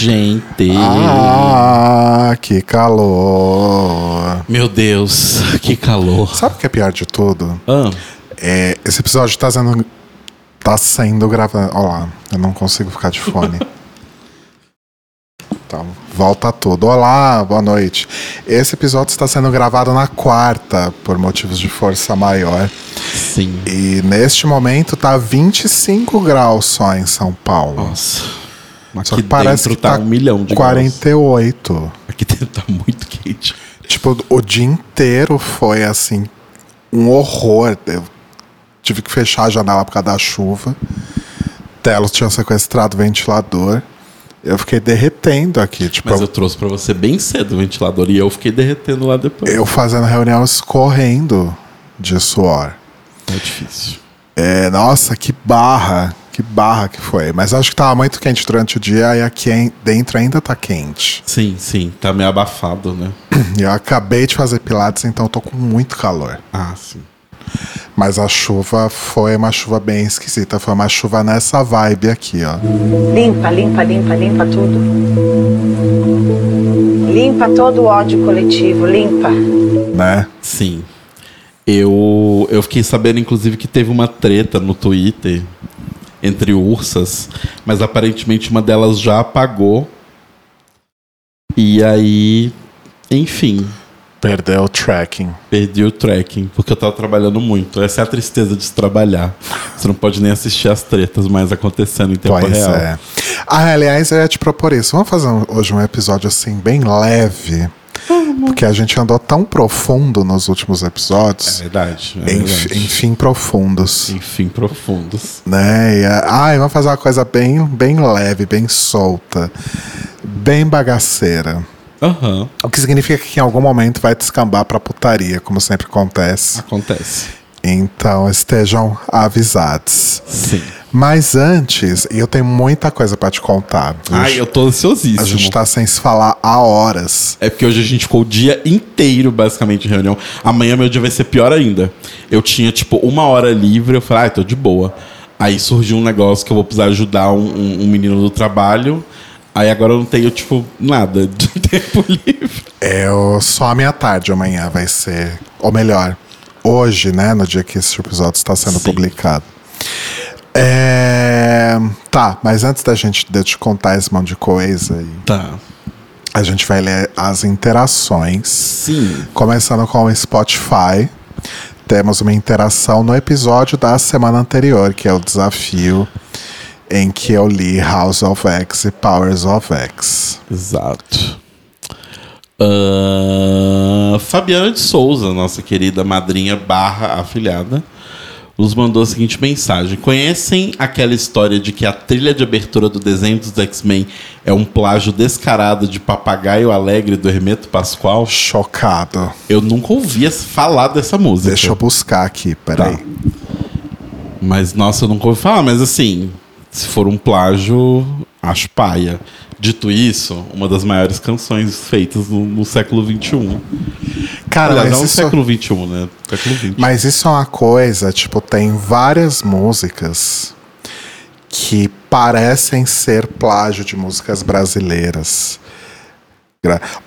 Gente. Ah, que calor. Meu Deus, que calor. Sabe o que é pior de tudo? Ah, É, esse episódio tá sendo. Tá sendo gravado. Olha lá, eu não consigo ficar de fone. então, volta tudo. Olá, boa noite. Esse episódio está sendo gravado na quarta, por motivos de força maior. sim. E neste momento tá 25 graus só em São Paulo. Nossa. Só Aqui que parece que tá tá um milhão de 48. graus. Aqui dentro tá muito quente. Tipo, o dia inteiro foi assim, um horror. Eu tive que fechar a janela por causa da chuva. Telos tinha sequestrado o ventilador. Eu fiquei derretendo aqui. Tipo, Mas eu trouxe pra você bem cedo o ventilador e eu fiquei derretendo lá depois. eu fazendo reunião escorrendo de suor. É difícil. É, nossa, que barra. Que barra que foi. Mas acho que tava muito quente durante o dia e aqui dentro ainda tá quente. Sim, sim. Tá meio abafado, né? E eu acabei de fazer pilates, então eu tô com muito calor. Ah, sim. Mas a chuva foi uma chuva bem esquisita. Foi uma chuva nessa vibe aqui, ó. Limpa, limpa, limpa, limpa tudo. Limpa todo o ódio coletivo, limpa. Né? Sim. Eu, eu fiquei sabendo, inclusive, que teve uma treta no Twitter entre ursas, mas aparentemente uma delas já apagou. E aí, enfim, Perdeu o tracking. perdi o tracking, porque eu tava trabalhando muito. Essa é a tristeza de se trabalhar. Você não pode nem assistir as tretas mais acontecendo em tempo Pois real. é. Ah, aliás, eu ia te propor isso. Vamos fazer um- hoje um episódio assim, bem leve. Porque a gente andou tão profundo nos últimos É episódios. verdade. É Enf- verdade. enfim, profundos. Enfim, profundos. Né? E, ah, vamos fazer uma coisa bem, bem leve, bem solta. Bem bagaceira. Aham, O que significa que em algum momento vai descambar pra putaria, como sempre acontece. acontece. Então estejam avisados. Sim. Mas antes, eu tenho muita coisa pra te contar. Ai, eu tô ansiosíssimo. A gente tá sem se falar há horas. É porque hoje a gente ficou o dia inteiro, basicamente, em reunião. Amanhã meu dia vai ser pior ainda. Eu tinha, tipo, uma hora livre, eu falei, ai, tô de boa. Aí surgiu um negócio que eu vou precisar ajudar um, um- um menino do trabalho. Aí agora eu não tenho, tipo, nada de tempo livre. Eu, só a minha tarde amanhã vai ser. Ou melhor, hoje, né? No dia que esse episódio está sendo Sim. publicado. É, Tá, mas antes da gente de te contar esse monte de coisa, aí, Tá. a gente vai ler as interações. Sim. Começando com o Spotify. Temos uma interação no episódio da semana anterior, que é o desafio em que eu li House of X e Powers of X. Exato. Ah, Fabiana de Souza, nossa querida madrinha barra afilhada, nos mandou a seguinte mensagem. Conhecem aquela história de que a trilha de abertura do desenho dos X-Men é um plágio descarado de Papagaio Alegre do Hermeto Pascoal? Chocado. Eu nunca ouvia falar dessa música. Deixa eu buscar aqui, peraí. Tá. Mas, nossa, eu nunca ouvi falar. Mas, assim, se for um plágio, acho paia. Dito isso, uma das maiores canções feitas no, no século XXI. Cara, Aliás, não no isso, século XXI, né? Século XX. mas isso é uma coisa, tipo, tem várias músicas que parecem ser plágio de músicas brasileiras.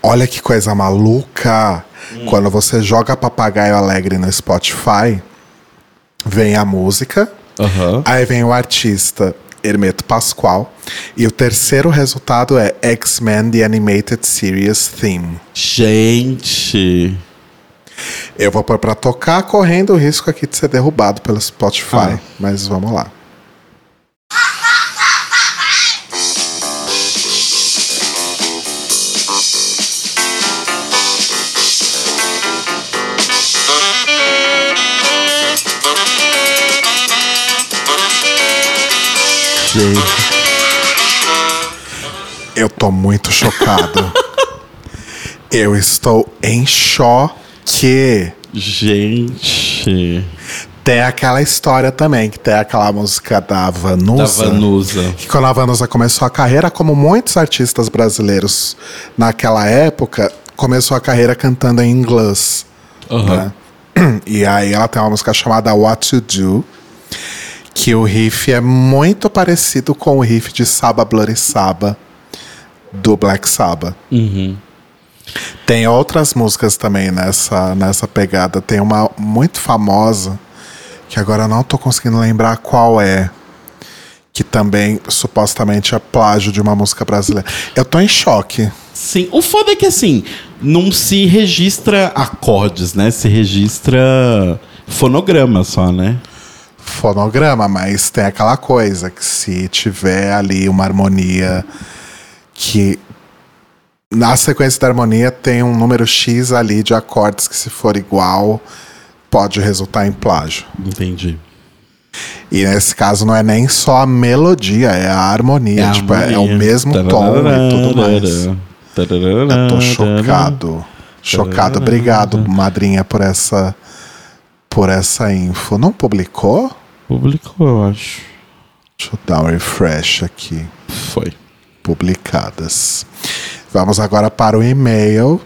Olha que coisa maluca. Quando você joga Papagaio Alegre no Spotify, vem a música, Aham. aí vem o artista Hermeto Pascoal, e o terceiro resultado é X-Men The Animated Series Theme. Gente. Eu vou pôr pra tocar, correndo o risco aqui de ser derrubado pelo Spotify. Ah. Mas vamos lá. Eu tô muito chocado. Eu estou em choque. Gente. Tem aquela história também, que tem aquela música da Da Vanusa. Vanusa. Que quando a Vanusa começou a carreira, como muitos artistas brasileiros naquela época, começou a carreira cantando em inglês. Aham. né? E aí ela tem uma música chamada What to Do, que o riff é muito parecido com o riff de Saba Bloody Saba, do Black Sabbath. Tem outras músicas também nessa, nessa pegada. Tem uma muito famosa, que agora não tô conseguindo lembrar qual é. Que também supostamente é plágio de uma música brasileira. Eu tô em choque. Sim, o foda é que assim, não se registra acordes, né? Se registra fonograma só, né? Fonograma, mas tem aquela coisa que se tiver ali uma harmonia que na sequência da harmonia tem um número X ali de acordes que se for igual pode resultar em plágio. Entendi. E nesse caso não é nem só a melodia, é a harmonia, a tipo, é- é, harmonia. o mesmo tom e tudo mais. Tararara, Eu tô chocado. Chocado. Obrigado, madrinha, por essa por essa info. Não publicou? Publicou, eu acho. Deixa eu dar um refresh aqui. Foi. Publicadas. Vamos agora para o e-mail.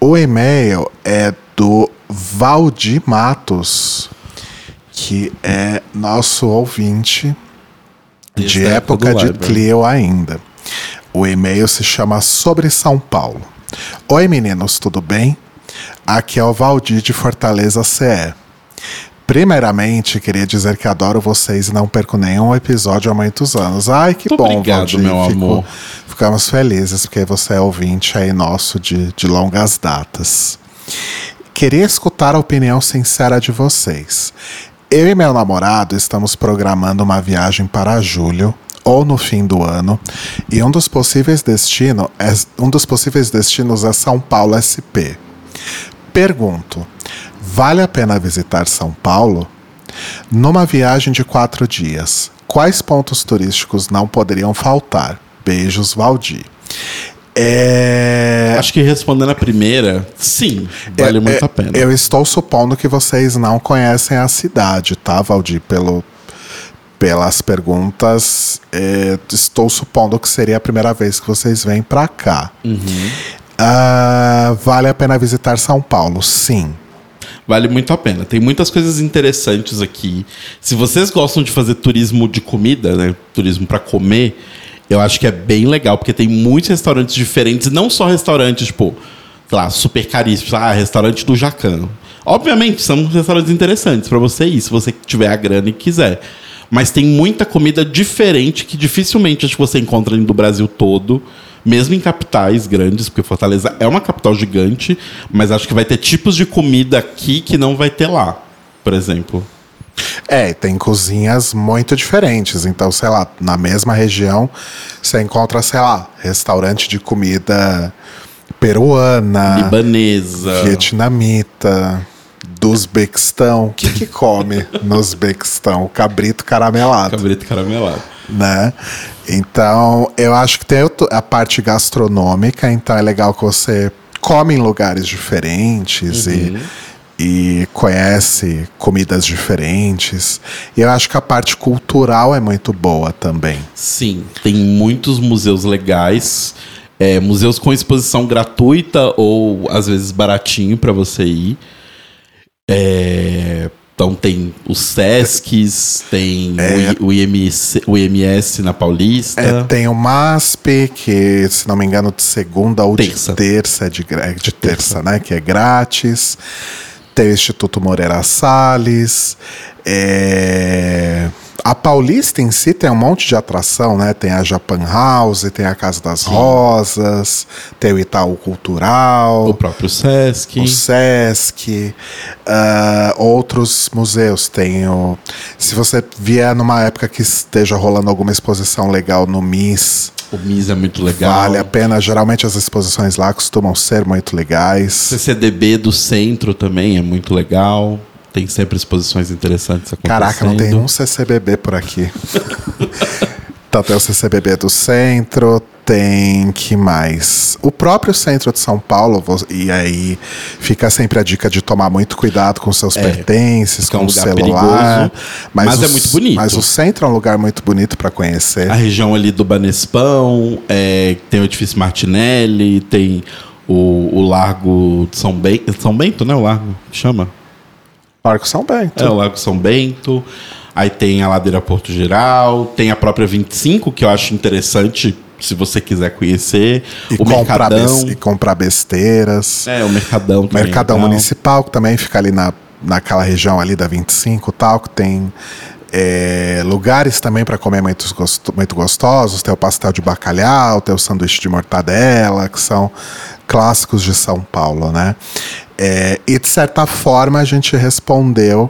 O e-mail é do Valdir Matos, que é nosso ouvinte Desde de época de. Clio ainda. O e-mail se chama Sobre São Paulo. Oi meninos, tudo bem? Aqui é o Valdir de Fortaleza CE. Primeiramente, queria dizer que adoro vocês e não perco nenhum episódio há muitos anos. Ai, que Muito bom, obrigado, Valdir. meu Fico- amor. Ficamos felizes porque você é ouvinte aí nosso de, de longas datas. Queria escutar a opinião sincera de vocês. Eu e meu namorado estamos programando uma viagem para julho ou no fim do ano, e um dos possíveis destino é um dos possíveis destinos é São Paulo SP. Pergunto: vale a pena visitar São Paulo? Numa viagem de quatro dias, quais pontos turísticos não poderiam faltar? Beijos, Valdir. É... Acho que respondendo a primeira, sim, vale É, muito é, a pena. Eu estou supondo que vocês não conhecem a cidade, tá, Valdir? Pelo, pelas perguntas, é, estou supondo que seria a primeira vez que vocês vêm pra cá. Uhum. Ah, vale a pena visitar São Paulo? Sim. Vale muito a pena. Tem muitas coisas interessantes aqui. Se vocês gostam de fazer turismo de comida, né? Turismo para comer, eu acho que é bem legal, porque tem muitos restaurantes diferentes, não só restaurantes, tipo, sei lá, super caríssimos, ah, restaurante do Jacan. Obviamente, são restaurantes interessantes para você ir, se você tiver a grana e quiser. Mas tem muita comida diferente que dificilmente acho que você encontra do Brasil todo, mesmo em capitais grandes, porque Fortaleza é uma capital gigante, mas acho que vai ter tipos de comida aqui que não vai ter lá, por exemplo. É, tem cozinhas muito diferentes. Então, sei lá, na mesma região você encontra, sei lá, restaurante de comida peruana, Libanesa. vietnamita, do Uzbequistão. O que, que come no Uzbequistão? Cabrito caramelado, Cabrito caramelado. né? Então, eu acho que tem a parte gastronômica, então é legal que você come em lugares diferentes e, e conhece comidas diferentes. E eu acho que a parte cultural é muito boa também. Sim, tem muitos museus legais. é, museus com exposição gratuita ou às vezes baratinho para você ir. É, então tem os Sescs, tem o, I- o IMC, o IMS na Paulista. É, tem o MASP, que, se não me engano, de segunda ou Terça. de terça, é de, é de terça, né? Que é grátis. Tem o Instituto Moreira Salles. É, A Paulista em si tem um monte de atração, né? Tem a Japan House, tem a Casa das Rosas, tem o Itaú Cultural. O próprio Sesc. O Sesc, ah, outros museus. Tem o. Se você vier numa época que esteja rolando alguma exposição legal no MIS, O MIS é muito legal. vale a pena. Geralmente as exposições lá costumam ser muito legais. CCDB do centro também é muito legal. Tem sempre exposições interessantes acontecendo. Caraca, não tem um CCBB por aqui. Então tem o CCBB do centro, tem que mais? O próprio centro de São Paulo, e aí fica sempre a dica de tomar muito cuidado com seus pertences, porque é com um o celular. perigoso, mas é os- muito bonito. Mas o centro é um lugar muito bonito para conhecer. A região ali do Banespão, é, tem o edifício Martinelli, tem o, o Largo de São Bento. São Bento, né? O Largo chama? Parque São Bento. É, o Lago São Bento. Aí tem a Ladeira Porto Geral, tem a própria 25, que eu acho interessante se você quiser conhecer. E, o comprar, Mercadão. e comprar besteiras. É, o Mercadão também. Mercadão é. Municipal, que também fica ali na, naquela região ali da 25 e tal, que tem é, lugares também para comer muito, gosto- muito gostosos. Tem o pastel de bacalhau, tem o sanduíche de mortadela, que são clássicos de São Paulo, né? É, e de certa forma a gente respondeu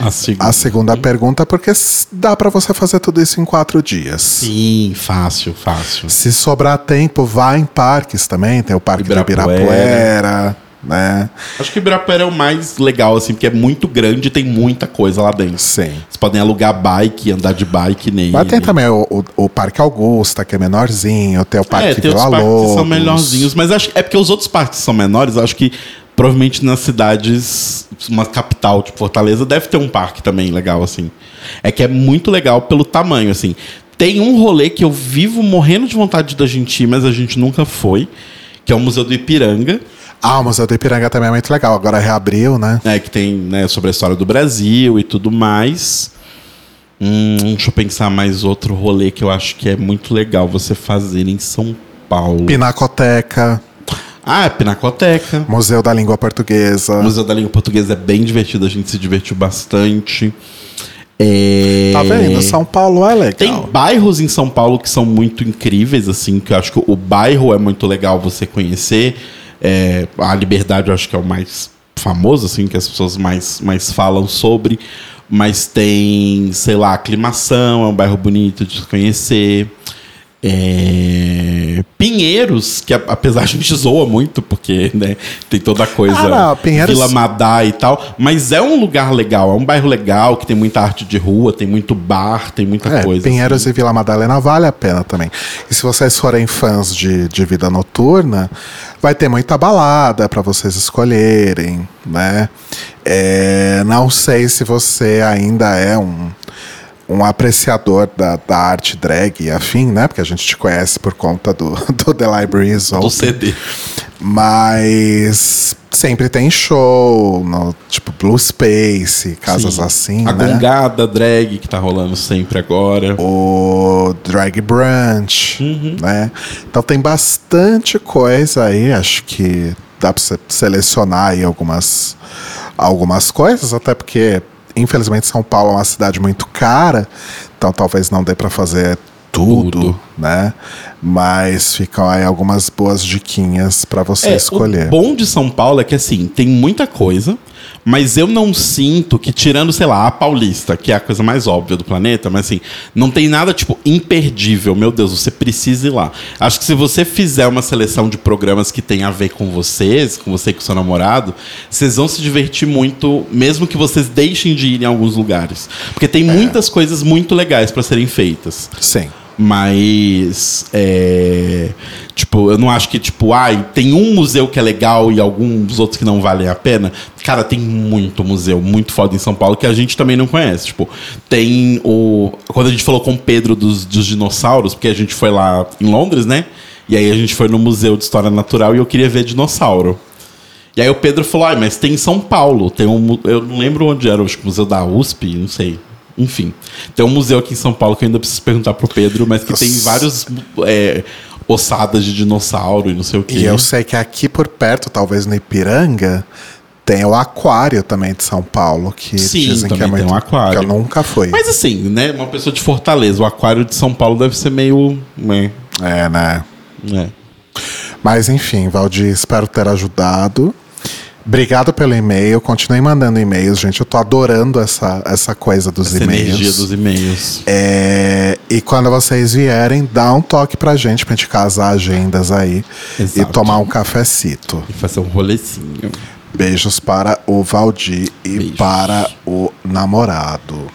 A segunda. a segunda pergunta, porque dá para você fazer tudo isso em quatro dias. Sim, fácil, fácil. Se sobrar tempo, vá em parques também. Tem o Parque do Ibirapuera. Ibirapuera, né? Acho que o Ibirapuera é o mais legal, assim, porque é muito grande e tem muita coisa lá dentro. Sim. Vocês podem alugar bike, andar de bike nele. Mas tem também o, o, o Parque Augusta, que é menorzinho, tem o Parque É, tem Vila que são Lobos. melhorzinhos, mas acho é porque os outros parques são menores, acho que provavelmente nas cidades, uma capital, tipo Fortaleza, deve ter um parque também legal, assim. É que é muito legal pelo tamanho, assim. Tem um rolê que eu vivo morrendo de vontade da gente ir, mas a gente nunca foi, que é o Museu do Ipiranga, Ah, o Museu do Ipiranga também é muito legal. Agora reabriu, né? né, que tem né, sobre a história do Brasil e tudo mais. Hum, deixa eu pensar mais outro rolê que eu acho que é muito legal você fazer em São Paulo. Pinacoteca, Ah, é Pinacoteca. Museu da Língua Portuguesa. Museu da Língua Portuguesa é bem divertido, a gente se divertiu bastante. É... Tá vendo? São Paulo é legal. Tem bairros em São Paulo que são muito incríveis, assim, que eu acho que o bairro é muito legal você conhecer. É, a Liberdade eu acho que é o mais famoso, assim, que as pessoas mais, mais falam sobre. Mas tem, sei lá, Aclimação, é um bairro bonito de se conhecer. É, Pinheiros, que apesar a gente zoa muito, porque né, tem toda a coisa Ah, não, Pinheiros- Vila Madá e tal, mas é um lugar legal, é um bairro legal, que tem muita arte de rua, tem muito bar, tem muita É, coisa. Pinheiros e Vila Madalena vale a pena também. E se vocês forem fãs de, de vida noturna, vai ter muita balada para vocês escolherem, né? É, não sei se você ainda é um, um apreciador da, da arte drag e afim, né? Porque a gente te conhece por conta do, do The Libraries do Open. CD. Mas sempre tem show, no, tipo Blue Space, casas Sim. assim, A né? gongada drag que tá rolando sempre agora. o Drag Brunch, Uhum. né? Então tem bastante coisa aí, acho que dá pra você selecionar aí algumas, algumas coisas, até porque, infelizmente, São Paulo é uma cidade muito cara, então talvez não dê pra fazer tudo, Tudo. né? Mas ficam aí algumas boas diquinhas pra você É, escolher. O bom de São Paulo é que assim, tem muita coisa, mas eu não sinto que, tirando, sei lá, a Paulista, que é a coisa mais óbvia do planeta, mas assim, não tem nada, tipo, imperdível. Meu Deus, você precisa ir lá. Acho que se você fizer uma seleção de programas que tem a ver com vocês, com você e com seu namorado, vocês vão se divertir muito, mesmo que vocês deixem de ir em alguns lugares. Porque tem muitas coisas muito legais para serem feitas. Sim. Mas. É, tipo, eu não acho que, tipo, ai, tem um museu que é legal e alguns outros que não valem a pena. Cara, tem muito museu, muito foda em São Paulo que a gente também não conhece. Tipo, tem o. Quando a gente falou com o Pedro dos, dos dinossauros, porque a gente foi lá em Londres, né? E aí a gente foi no Museu de História Natural e eu queria ver dinossauro. E aí o Pedro falou, ai, mas tem em São Paulo. Tem um. Eu não lembro onde era, acho que o Museu da USP, não sei. Enfim. Tem um museu aqui em São Paulo que eu ainda preciso perguntar pro Pedro, mas que tem Nossa. vários é, ossadas de dinossauro e não sei o quê. E eu sei que aqui por perto, talvez no Ipiranga, tem o aquário também de São Paulo, que Sim, dizem que é também tem muito. um aquário. Que eu nunca fui. Mas assim, né? Uma pessoa de Fortaleza, o aquário de São Paulo deve ser meio. né, É, né? né. Mas enfim, Valdir, espero ter ajudado. Obrigado pelo e-mail. Continue mandando e-mails, gente. Eu tô adorando essa, essa coisa dos Essa energia e-mails. dos e-mails. É, e quando vocês vierem, dá um toque pra gente, pra gente casar agendas aí Exato. e tomar um cafecito. E fazer um rolecinho. Beijos para o Valdir e Beijos. para o namorado.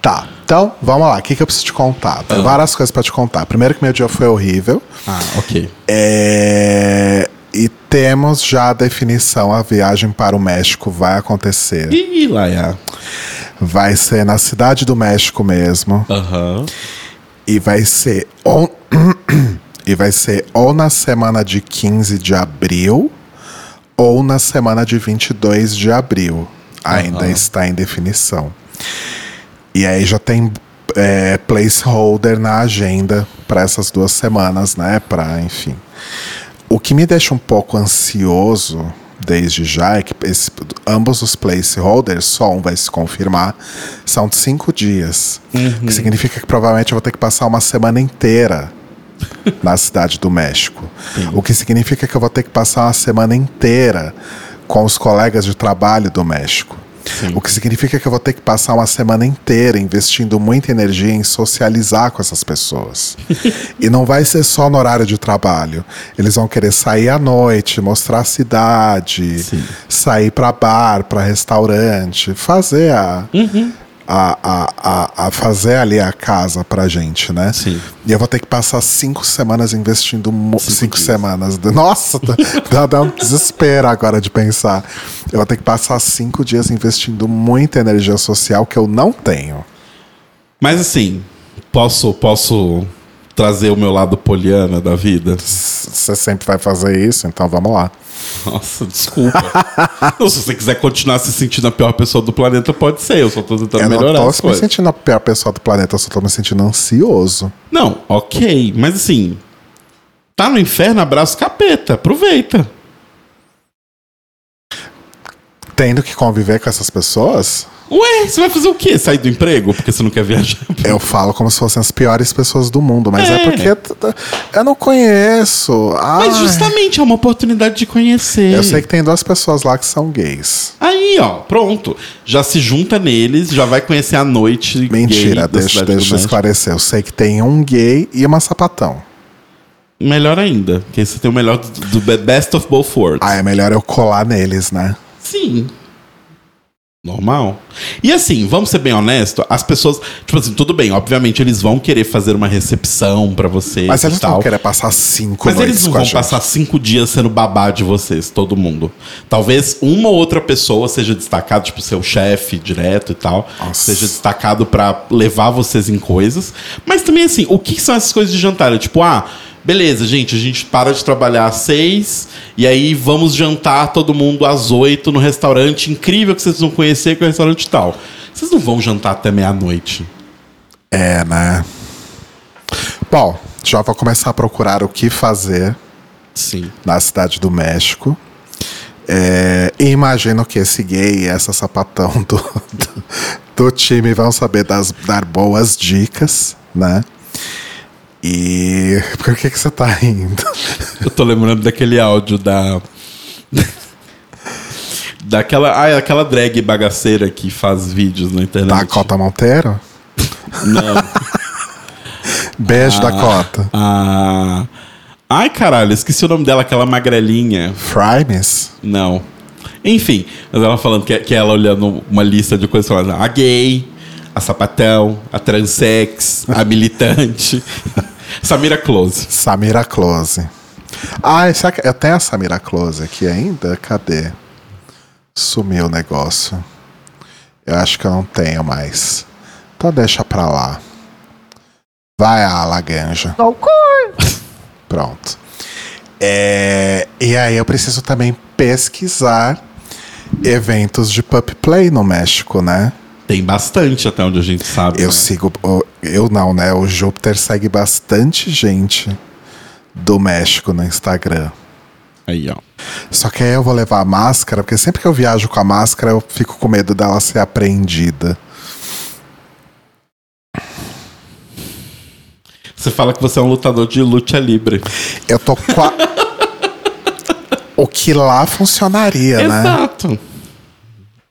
Tá, então vamos lá. O que, que eu preciso te contar? Tem várias coisas pra te contar. Primeiro que meu dia foi horrível. Ah, ok. É, temos já a definição: a viagem para o México vai acontecer. Ih, Laia. Vai ser na cidade do México mesmo. Aham. E vai ser ou, e vai ser ou na semana de 15 de abril ou na semana de 22 de abril. Ainda Aham. está em definição. E aí já tem é, placeholder na agenda para essas duas semanas, né? Para, enfim. O que me deixa um pouco ansioso desde já é que esse, ambos os placeholders, só um vai se confirmar, são de cinco dias. O que significa que provavelmente eu vou ter que passar uma semana inteira na cidade do México. O que significa que eu vou ter que passar uma semana inteira com os colegas de trabalho do México. O que significa que eu vou ter que passar uma semana inteira investindo muita energia em socializar com essas pessoas. e não vai ser só no horário de trabalho. Eles vão querer sair à noite, mostrar a cidade, sair para bar, para restaurante, fazer a, a, a, a, a fazer ali a casa pra gente, né? Sim. E eu vou ter que passar cinco semanas investindo cinco, dias. semanas. Nossa, dá, dá- dá um desespero agora de pensar. Eu vou ter que passar cinco dias investindo muita energia social que eu não tenho. Mas assim, posso, posso trazer o meu lado poliana da vida? Você sempre vai fazer isso, então vamos lá. Nossa, desculpa. Não, se você quiser continuar se sentindo a pior pessoa do planeta, pode ser. Eu só tô tentando Eu não melhorar tô as me coisas. sentindo a pior pessoa do planeta, eu só tô me sentindo ansioso. Não, ok. Mas assim, tá no inferno, abraço capeta. Aproveita. Tendo que conviver com essas pessoas, Ué, você vai fazer o quê? Sair do emprego porque você não quer viajar? eu falo como se fossem as piores pessoas do mundo, mas é, É. porque eu não conheço. Mas Ai. justamente é uma oportunidade de conhecer. Eu sei que tem duas pessoas lá que são gays. Aí, ó, pronto. Já se junta neles, já vai conhecer a noite. Mentira, deixa, deixa eu esclarecer. Eu sei que tem um gay e uma sapatão. Melhor ainda, que aí você tem o melhor do, do be- best of both worlds. Ah, é melhor eu colar neles, né? Sim. Normal. E assim, vamos ser bem honestos, as pessoas, tipo assim, tudo bem, obviamente eles vão querer fazer uma recepção pra vocês Mas eles não tal. vão querer passar cinco Mas eles não vão passar cinco dias sendo babá de vocês, todo mundo. Talvez uma ou outra pessoa seja destacado, tipo seu chefe direto e tal, Nossa. seja destacado pra levar vocês em coisas. Mas também assim, o que são essas coisas de jantar? É tipo, ah, beleza, gente, a gente para de trabalhar às seis e aí vamos jantar todo mundo às oito no restaurante incrível que vocês vão conhecer, que é o restaurante tal. Vocês não vão jantar até meia-noite. É, né? Bom, já vou começar a procurar o que fazer Sim. na cidade do México. É, imagino que esse gay e essa sapatão do, do, do time vão saber das, dar boas dicas, né? E por que, que você tá rindo? Eu tô lembrando daquele áudio da. Daquela. Ah, aquela drag bagaceira que faz vídeos na internet. Dakota Monteiro? Não. Beijo, Dakota. Ah. Ai, caralho, esqueci o nome dela, aquela magrelinha. Frimes? Não. Enfim, mas ela falando que, que ela olhando uma lista de coisas falando a gay, a sapatão, a transex, a militante. Samira Close. Samira Close. Ah, será que eu tenho a Samira Close aqui ainda? Cadê? Sumiu o negócio. Eu acho que eu não tenho mais. Então deixa pra lá. Vai a Laganja. Pronto. É, e aí eu preciso também pesquisar eventos de pup play no México, né? Tem bastante até onde a gente sabe. Eu né? sigo. Eu não, né? O Júpiter segue bastante gente do México no Instagram. Aí, ó. Só que aí eu vou levar a máscara, porque sempre que eu viajo com a máscara, eu fico com medo dela ser apreendida. Você fala que você é um lutador de luta livre. Eu tô qua... O que lá funcionaria, né? Exato.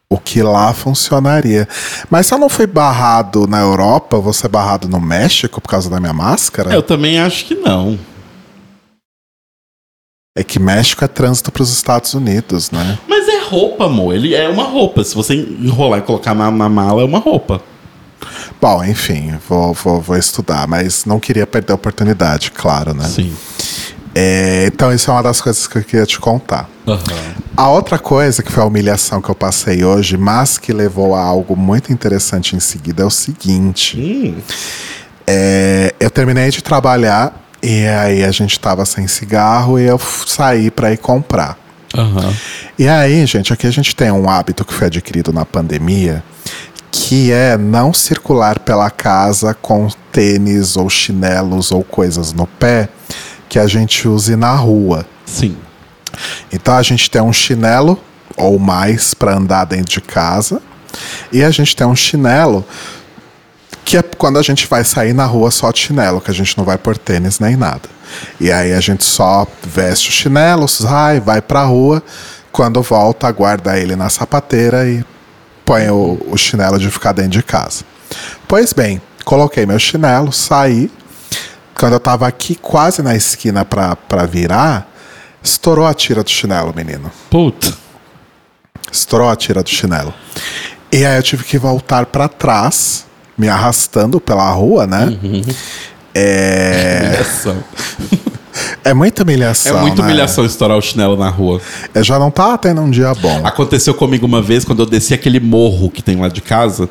O que lá funcionaria. Mas se eu não fui barrado na Europa, eu vou ser barrado no México por causa da minha máscara? Eu também acho que não. É que México é trânsito para os Estados Unidos, né? Mas é roupa, amor. Ele é uma roupa. Se você enrolar e colocar na, na mala, é uma roupa. Bom, enfim, vou, vou, vou estudar, mas não queria perder a oportunidade, claro, né? Sim. É, então, isso é uma das coisas que eu queria te contar. A outra coisa, que foi a humilhação que eu passei hoje, mas que levou a algo muito interessante em seguida, é o seguinte. Hum. É, eu terminei de trabalhar e aí a gente tava sem cigarro e eu saí para ir comprar. Aham. E aí, gente, aqui a gente tem um hábito que foi adquirido na pandemia, que é não circular pela casa com tênis ou chinelos ou coisas no pé que a gente use na rua. Sim. Então a gente tem um chinelo ou mais para andar dentro de casa e a gente tem um chinelo que é quando a gente vai sair na rua só de chinelo, que a gente não vai por tênis nem nada. E aí a gente só veste o chinelo, sai, vai pra rua, quando volta, guarda ele na sapateira e põe o, o chinelo de ficar dentro de casa. Pois bem, coloquei meu chinelo, saí. Quando eu tava aqui quase na esquina pra, pra virar, estourou a tira do chinelo, menino. Puta. Estourou a tira do chinelo. E aí eu tive que voltar pra trás, me arrastando pela rua, né? É, Humilhação. é muita É humilhação. muita né? humilhação estourar o chinelo na rua. Eu já não tava tendo um dia bom. Aconteceu comigo uma vez quando eu desci aquele morro que tem lá de casa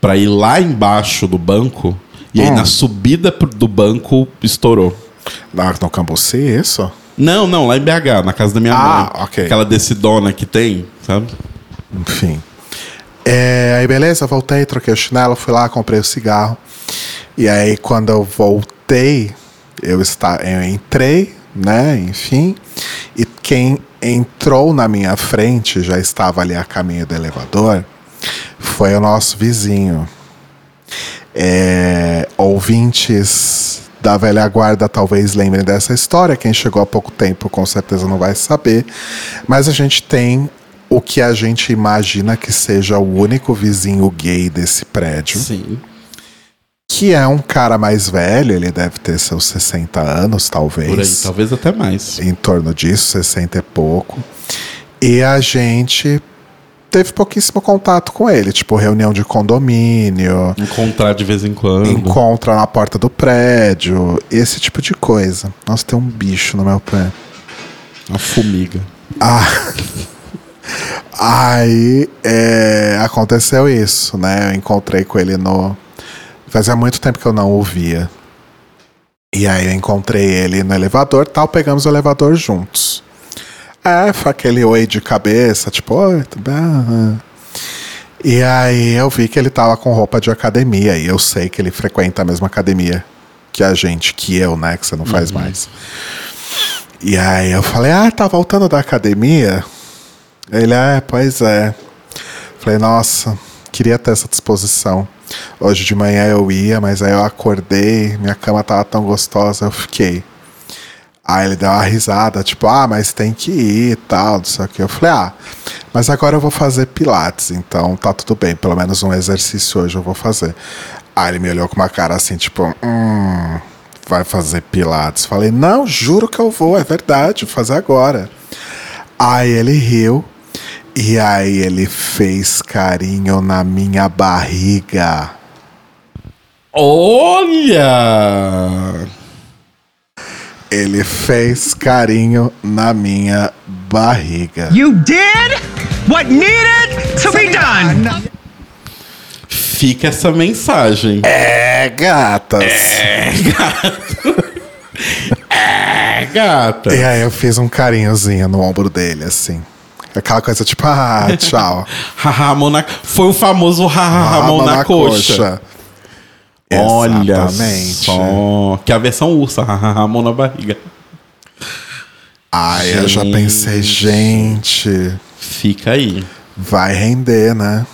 pra ir lá embaixo do banco. E aí Hum. na subida do banco estourou. Na, no Cambuci, isso? Não, não, lá em BH, na casa da minha Ah, mãe. ok. Aquela decidona que tem, sabe? Enfim. É, aí beleza, voltei, troquei o chinelo, fui lá, comprei o cigarro. E aí quando eu voltei, eu, está, eu entrei, né, enfim. E quem entrou na minha frente, já estava ali a caminho do elevador, foi o nosso vizinho. É, ouvintes da velha guarda talvez lembrem dessa história. Quem chegou há pouco tempo com certeza não vai saber. Mas a gente tem o que a gente imagina que seja o único vizinho gay desse prédio, Sim. que é um cara mais velho, ele deve ter seus 60 anos, talvez Por aí, talvez até mais. em torno disso, 60 e pouco. E a gente teve pouquíssimo contato com ele, tipo reunião de condomínio, Encontrar de vez em quando. encontra na porta do prédio, esse tipo de coisa. Nossa, tem um bicho no meu pé. Uma formiga. Aí é, aconteceu isso, né? Eu encontrei com ele no. Fazia muito tempo que eu não o via. E aí eu encontrei ele no elevador tal, pegamos o elevador juntos. É, foi aquele oi de cabeça, tipo, oi, tudo bem? E aí eu vi que ele tava com roupa de academia, e eu sei que ele frequenta a mesma academia que a gente, que eu, né? Que você não faz mais. E aí eu falei, ah, tá voltando da academia? Ele, é, pois é. Falei, nossa, queria ter essa disposição. Hoje de manhã eu ia, mas aí eu acordei, minha cama tava tão gostosa, eu fiquei. Aí ele deu uma risada, tipo, ah, mas tem que ir e tal, não sei o que. Eu falei, ah, mas agora eu vou fazer pilates, então tá tudo bem, pelo menos um exercício hoje eu vou fazer. Aí ele me olhou com uma cara assim, tipo, hum, vai fazer pilates. Falei, não, juro que eu vou, é verdade, vou fazer agora. Aí ele riu, e aí ele fez carinho na minha barriga. Olha! Ele fez carinho na minha barriga. You did what needed to be done. Fica essa mensagem. É, gatas. É, gata. E aí eu fiz um carinhozinho no ombro dele, assim. Aquela coisa tipo, ah, tchau. Haha, mão na... Foi o famoso haha, mão na, coxa. Olha Exatamente. só. Que é a versão ursa, haha, mão na barriga. Aí eu já Gente. pensei, gente, Fica aí. vai render, né?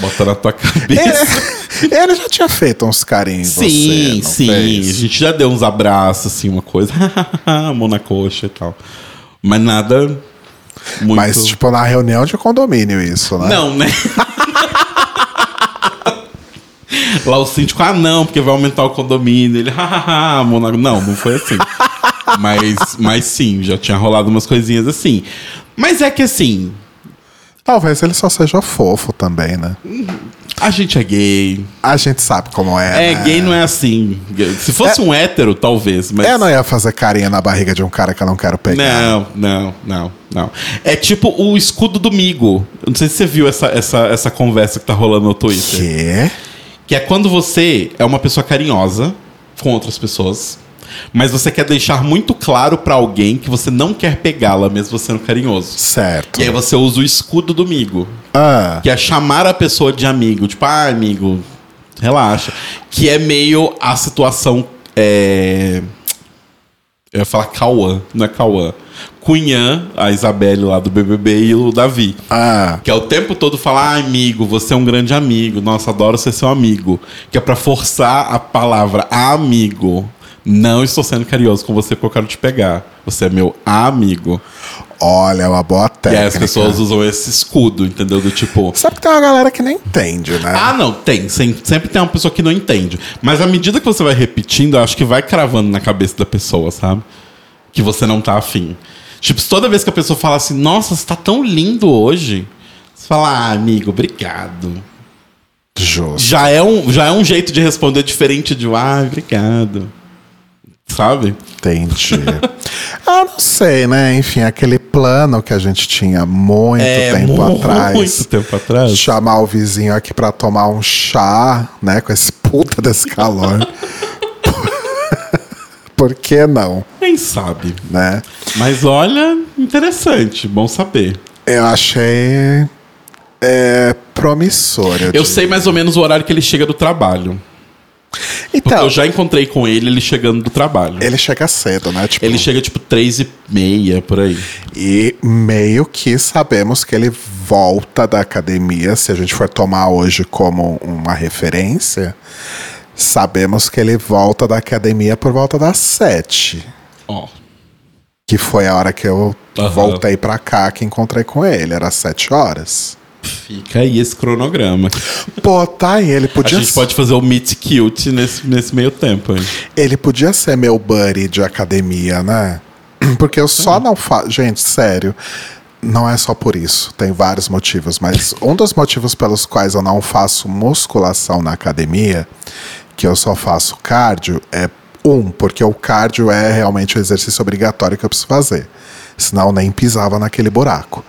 Bota na tua cabeça. Ele já tinha feito uns carinhos Sim, você, sim. fez? A gente já deu uns abraços, assim, uma coisa. mão na coxa e tal. Mas nada muito... Mas, tipo, na reunião de condomínio isso, né? Não, né? Lá o síndico, ah, não, porque vai aumentar o condomínio. Ele, hahaha, mão na... Não, não foi assim. mas, mas sim, já tinha rolado umas coisinhas assim. Mas é que assim, Talvez ele só seja fofo também, né? a gente é gay. A gente sabe como é. É, né? gay não é assim. Se fosse um hétero, talvez, mas. Eu não ia fazer carinha na barriga de um cara que eu não quero pegar. Não, não, não, não. É tipo o escudo do migo. Eu não sei se você viu essa, essa, essa conversa que tá rolando no Twitter. Quê? Que é quando você é uma pessoa carinhosa com outras pessoas. Mas você quer deixar muito claro pra alguém que você não quer pegá-la, mesmo sendo carinhoso. Certo. E aí você usa o escudo do amigo. Ah, Que é chamar a pessoa de amigo. Tipo, ah, amigo, relaxa. Que é meio a situação. É... Eu ia falar Cauã, não é Cauã. Cunhã, a Isabelle lá do BBB e o Davi. ah, Que é o tempo todo falar, ah, amigo, você é um grande amigo. Nossa, adoro ser seu amigo. Que é pra forçar a palavra amigo. Não estou sendo carinhoso com você porque eu quero te pegar. Você é meu amigo. olha, é uma boa E aí técnica. as pessoas usam esse escudo, entendeu? Do tipo. Sabe que tem uma galera que nem entende, né? Ah, não, tem. Sem- Sempre tem uma pessoa que não entende. Mas à medida que você vai repetindo, eu acho que vai cravando na cabeça da pessoa, sabe? Que você não tá afim. Tipo, toda vez que a pessoa fala assim, nossa, você tá tão lindo hoje. Você fala, ah, amigo, obrigado. Justo. Já é um, já é um jeito de responder diferente de, ah, obrigado. Sabe? Entendi. ah, não sei, né? Enfim, aquele plano que a gente tinha muito tempo É, muito atrás. tempo atrás. Chamar o vizinho aqui pra tomar um chá, né? Com esse puta desse calor. Por que não, Quem sabe? né? Mas olha, interessante, bom saber. Eu achei é, promissor. Eu sei mais ou menos o horário que ele chega do trabalho. Porque Então, eu já encontrei com ele, ele chegando do trabalho. ele chega cedo, né? Tipo, Ele chega tipo três e meia, por aí. E meio que sabemos que ele volta da academia, se a gente for tomar hoje como uma referência, sabemos que ele volta da academia por volta das sete. Ó. Que foi a hora que eu Aham. voltei pra cá que encontrei com ele. Era sete horas. Fica aí esse cronograma. Pô, tá aí. Ele A podia, gente pode fazer o meet cute nesse, nesse meio tempo aí. ele podia ser meu buddy de academia, né? Porque eu só não faço. Gente, sério. Não é só por isso, tem vários motivos, mas um dos motivos pelos quais eu não faço musculação na academia, que eu só faço cardio, é um, porque o cardio é realmente o exercício obrigatório que eu preciso fazer. Senão eu nem pisava naquele buraco.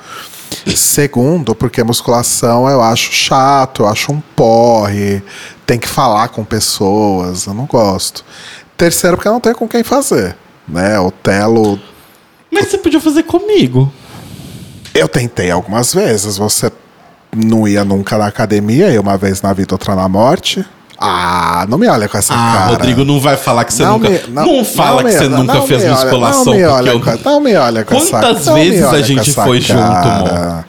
Segundo, porque musculação eu acho chato, eu acho um porre, tem que falar com pessoas, eu não gosto. Terceiro, porque eu não tenho com quem fazer. Né? O Telo Mas você podia fazer comigo. eu tentei algumas vezes. Você não ia nunca na academia, e uma vez na vida, outra na morte. Ah, não me olha com essa Ah, cara. Rodrigo não vai falar que você Não nunca. me- não, não- fala não que me- você nunca fez olha- musculação. não me porque olha eu- não me olha com essa- Quantas vezes a gente foi junto, cara. amor?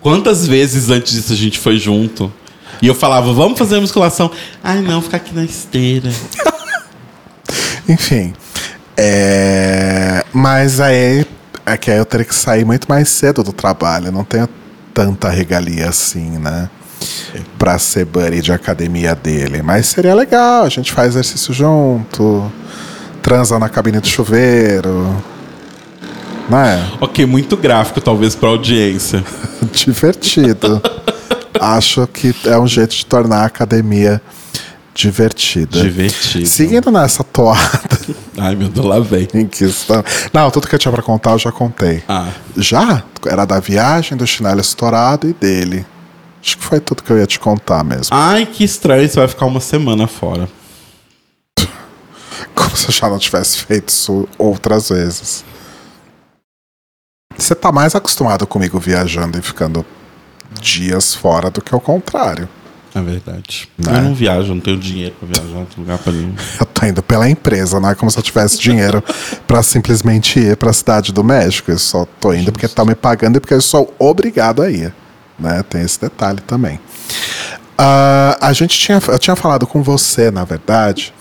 Quantas vezes antes disso a gente foi junto? E eu falava, vamos fazer musculação. Ai, não, ficar aqui na esteira. Enfim. É... Mas aí é que aí eu teria que sair muito mais cedo do trabalho. Eu não tenho tanta regalia assim, né? Pra ser buddy de academia dele. Mas seria legal, a gente faz exercício junto, transa na cabine do chuveiro. Né? Ok, muito gráfico, talvez, pra audiência. Divertido. Acho que é um jeito de tornar a academia divertida. Divertido. Seguindo nessa toada Ai, meu Deus, lá vem. em que está... Não, tudo que eu tinha pra contar eu já contei. Ah, Já? Era da viagem, do chinelo estourado e dele. Acho que foi tudo que eu ia te contar mesmo. ai, que estranho, você vai ficar uma semana fora. Como se eu já não tivesse feito isso outras vezes. Você tá mais acostumado comigo viajando e ficando dias fora do que o contrário. É verdade. Né? Eu não viajo, não tenho dinheiro pra viajar, não lugar pra nenhum. Eu tô indo pela empresa, não é como se eu tivesse dinheiro pra simplesmente ir pra cidade do México. Eu só tô indo porque tá me pagando e porque eu sou obrigado a ir. Né? Tem esse detalhe também. Ah, a gente tinha, eu tinha falado com você, na verdade,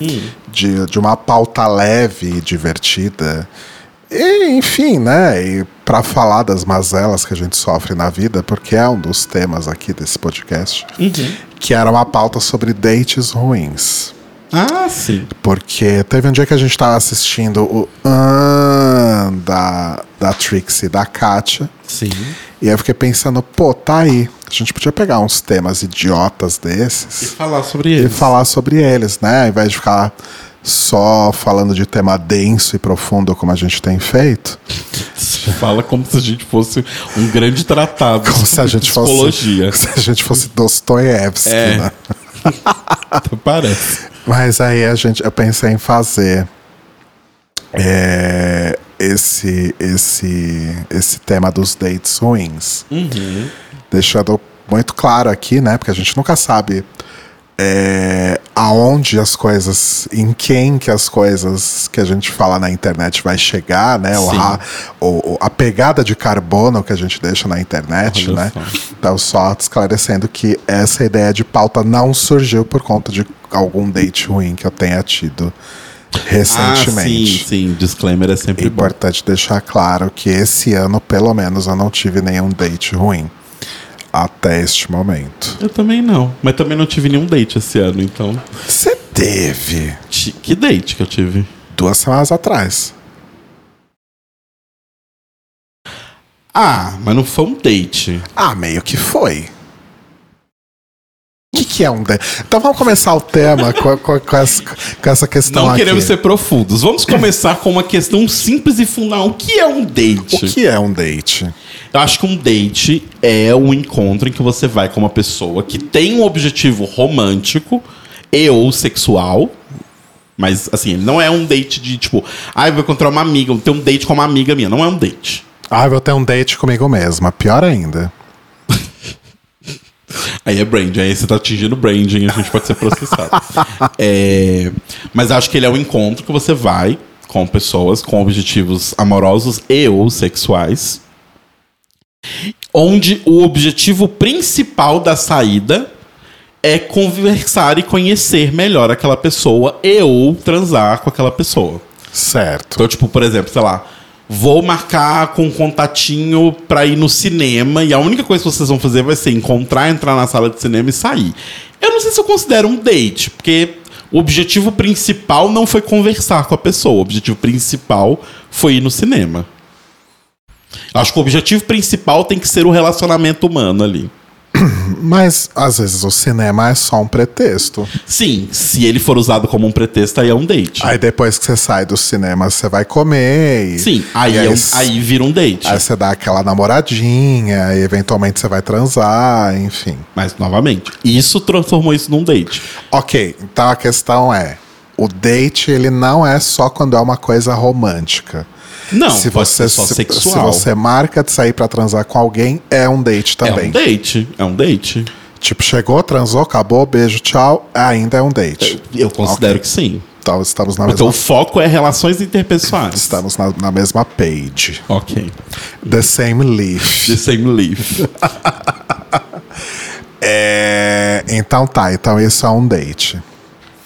de, de uma pauta leve e divertida. E, enfim, né? E para falar das mazelas que a gente sofre na vida, porque é um dos temas aqui desse podcast, que era uma pauta sobre dates ruins. Ah, sim. Porque teve um dia que a gente tava assistindo o Ahn da, da Trixie e da Katia. Sim. E aí eu fiquei pensando, pô, tá aí. A gente podia pegar uns temas idiotas E desses falar sobre e eles. falar sobre eles, né? Ao invés de ficar só falando de tema denso e profundo como a gente tem feito. Fala como se a gente fosse um grande tratado Como se a gente fosse. psicologia. Se a gente fosse Dostoiévski, É. né? Até parece. Mas aí a gente, eu pensei em fazer é, esse, esse, esse tema dos dates ruins. Deixando muito claro aqui, né? Porque a gente nunca sabe é, aonde as coisas, em quem que as coisas que a gente fala na internet vai chegar, né? O o- a pegada de carbono que a gente deixa na internet, Olha né? só. Então, só esclarecendo que essa ideia de pauta não surgiu por conta de algum date ruim que eu tenha tido Ah, recentemente. sim, sim. Disclaimer é sempre É bom. importante deixar claro que esse ano, pelo menos, eu não tive nenhum date ruim. Até este momento. Eu também não. Mas também não tive nenhum date esse ano, então. Você teve Que date que eu tive? duas semanas atrás. Ah, mas não foi um date. Ah, meio que foi. O que, que é um date? Então vamos começar o tema com, com- com essa, com essa questão Não aqui. queremos ser profundos. Vamos começar com uma questão simples e fundamental. O que é um date? O que é um date? Eu acho que um date é um encontro em que você vai com uma pessoa que tem um objetivo romântico e ou sexual. Mas, assim, não é um date de tipo, ah, eu vou encontrar uma amiga, eu vou ter um date com uma amiga minha. Não é um date. Ah, eu vou ter um date comigo mesma. Pior ainda. Aí é branding, aí você tá atingindo branding, a gente pode ser processado. É, mas acho que ele é um encontro que você vai com pessoas com objetivos amorosos e ou sexuais. Onde o objetivo principal da saída é conversar e conhecer melhor aquela pessoa e ou transar com aquela pessoa. Certo. Então, tipo, por exemplo, sei lá, vou marcar com um contatinho pra ir no cinema e a única coisa que vocês vão fazer vai ser encontrar, entrar na sala de cinema e sair. Eu não sei se eu considero um date, porque o objetivo principal não foi conversar com a pessoa, o objetivo principal foi ir no cinema. Acho que o objetivo principal tem que ser o relacionamento humano ali. Mas às vezes o cinema é só um pretexto. Sim, se ele for usado como um pretexto, aí é um date. Aí depois que você sai do cinema, você vai comer. E, Sim, aí, e é um- s- aí vira um date. aí você dá aquela namoradinha, e eventualmente você vai transar, enfim. Mas, novamente, isso transformou isso num date. Ok, então a questão é: o date ele não é só quando é uma coisa romântica. Não, se você só se, sexual. se você marca de sair pra transar com alguém, é um date É também. um date, é um date. Tipo, chegou, transou, acabou, beijo, tchau, ainda é um date. Eu considero que sim. Então estamos na Porque o foco é relações interpessoais. estamos na, na mesma page. Ok. The same leaf. The same leaf. É, então tá, então isso é um date.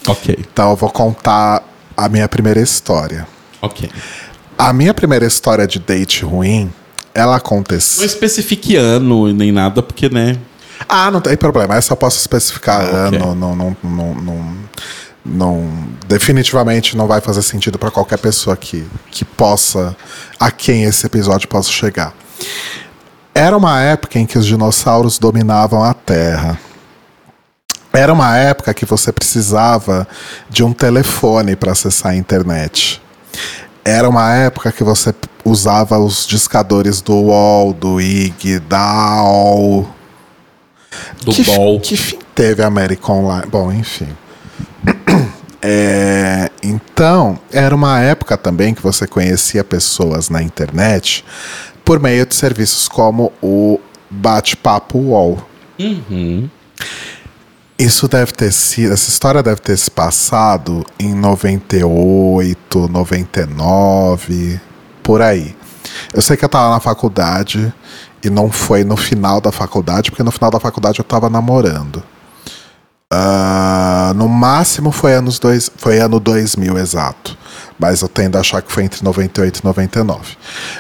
Ok, Então eu vou contar a minha primeira história. ok. A minha primeira história de date ruim, ela Não aconteceu. especifique ano nem nada, porque, né? Ah, não tem problema. Eu posso especificar Ah, ok. ano. Não, não, não, não, não- definitivamente não vai fazer sentido para qualquer pessoa que, que possa. a quem esse episódio possa chegar. Era uma época em que os dinossauros dominavam a Terra. Era uma época que você precisava de um telefone para acessar a internet. Era uma época que você usava os discadores do UOL, do IG, da AOL. Do que, ball. Que fim teve a América Online? Bom, enfim. É, então, era uma época também que você conhecia pessoas na internet por meio de serviços como o Bate-Papo UOL. Isso deve ter sido, essa história deve ter se passado em 98, 99, por aí. Eu sei que eu tava na faculdade e não foi no final da faculdade, porque no final da faculdade eu tava namorando. Ah, no máximo foi anos dois, foi ano 2000 exato. Mas eu tendo a achar que foi entre 98 e 99.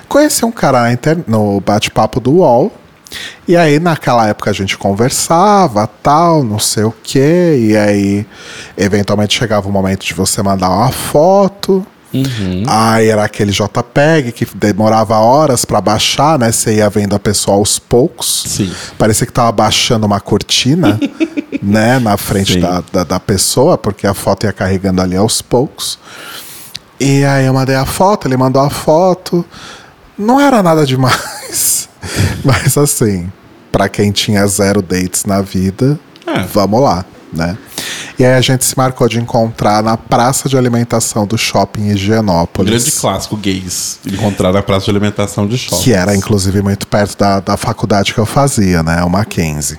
Conheci um cara no bate-papo do UOL. E aí, naquela época, a gente conversava, tal, não sei o quê. E aí, eventualmente, chegava o momento de você mandar uma foto. Aí era aquele JPEG que demorava horas pra baixar, né? Você ia vendo a pessoa aos poucos. Sim. Parecia que tava baixando uma cortina, né? Na frente da, da, da pessoa, porque a foto ia carregando ali aos poucos. E aí eu mandei a foto, ele mandou a foto. Não era nada demais. Mas assim, pra quem tinha zero dates na vida, É. vamos lá, né? E aí a gente se marcou de encontrar na praça de alimentação do shopping Higienópolis. Grande clássico gays. Encontrar na praça de alimentação de shopping. Que era, inclusive, muito perto da, da faculdade que eu fazia, né? O Mackenzie.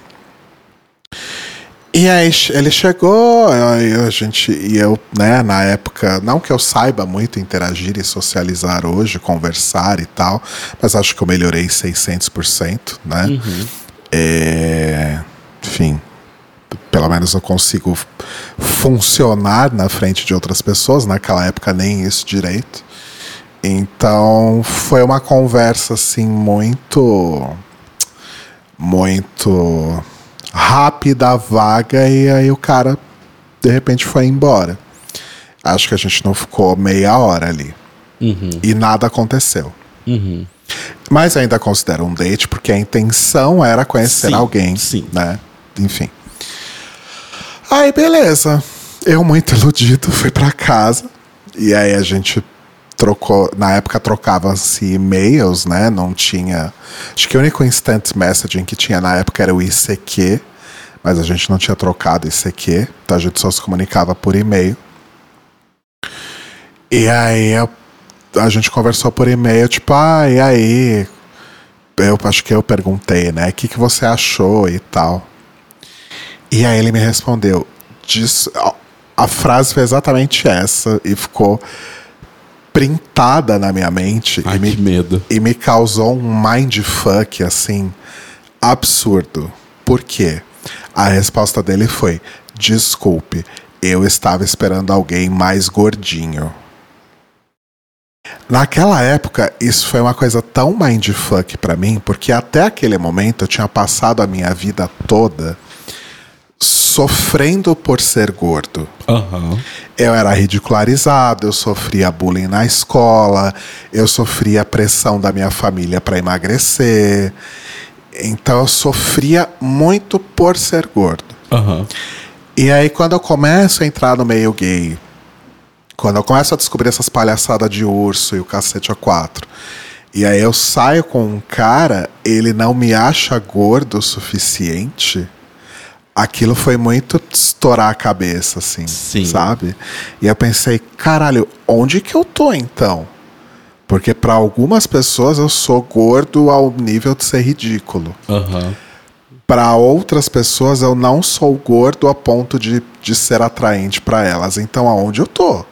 E aí ele chegou, a gente e eu, né, na época, não que eu saiba muito interagir e socializar hoje, conversar e tal, mas acho que eu melhorei 600%, né? É, enfim, pelo menos eu consigo funcionar na frente de outras pessoas, naquela época nem isso direito. Então foi uma conversa assim muito muito rápida, vaga e aí o cara de repente foi embora. Acho que a gente não ficou meia hora ali. E nada aconteceu. Mas ainda considero um date porque a intenção era conhecer Sim, alguém, sim. né? Enfim. Aí, beleza. Eu, muito iludido, fui pra casa. E aí a gente trocou. Na época trocava-se e-mails, né? Não tinha. Acho que o único instant messaging que tinha na época era o ICQ. Mas a gente não tinha trocado ICQ. Então a gente só se comunicava por e-mail. E aí a gente conversou por e-mail, tipo, ah, e aí? Eu acho que eu perguntei, né? O que, que você achou e tal. E aí ele me respondeu. Diz, a frase foi exatamente essa e ficou printada na minha mente Ai, e, me, que medo. e me causou um mindfuck assim absurdo. Por quê? A resposta dele foi: desculpe, eu estava esperando alguém mais gordinho. Naquela época, isso foi uma coisa tão mindfuck pra mim, porque até aquele momento eu tinha passado a minha vida toda sofrendo por ser gordo. Aham. Eu era ridicularizado, eu sofria bullying na escola, eu sofria pressão da minha família para emagrecer. Então eu sofria muito por ser gordo. Aham. E aí quando eu começo a entrar no meio gay, quando eu começo a descobrir essas palhaçadas de urso e o cacete a quatro, e aí eu saio com um cara, ele não me acha gordo o suficiente. Aquilo foi muito estourar a cabeça, assim, Sim. sabe? E eu pensei, caralho, onde que eu tô então? Porque para algumas pessoas eu sou gordo ao nível de ser ridículo. Aham. Para outras pessoas eu não sou gordo a ponto de, de ser atraente para elas. Então aonde eu tô?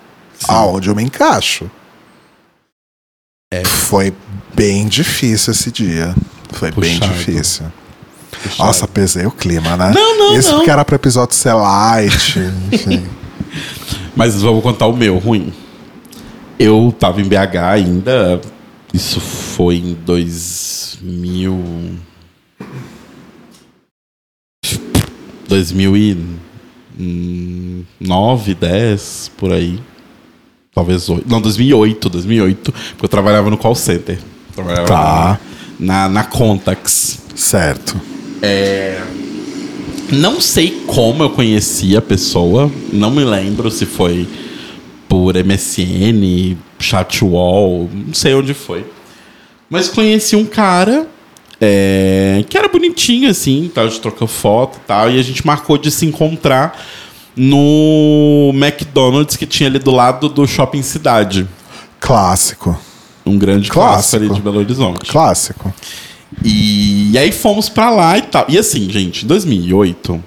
Aonde eu me encaixo? É. Foi bem difícil esse dia. Foi bem Puxado. difícil. Nossa, pesei o clima, né? Não, não, Isso não. porque era pro episódio ser light. enfim. Mas vou contar o meu ruim. Eu tava em BH ainda. Isso foi em 2000. 2009, 10, por aí. Talvez 8. Não, 2008, 2008. Porque eu trabalhava no call center. Trabalhava Tá. na, na Contax. certo. Não sei como eu conheci a pessoa, não me lembro se foi por MSN, chatwall, não sei onde foi. Mas conheci um cara é, que era bonitinho assim, tal, de trocar foto e tal, e a gente marcou de se encontrar no McDonald's que tinha ali do lado do Shopping Cidade. Clássico. Um grande clássico ali Clássico. de Belo Horizonte. Clássico. E, e aí fomos pra lá e tal. E assim, gente, em 2008,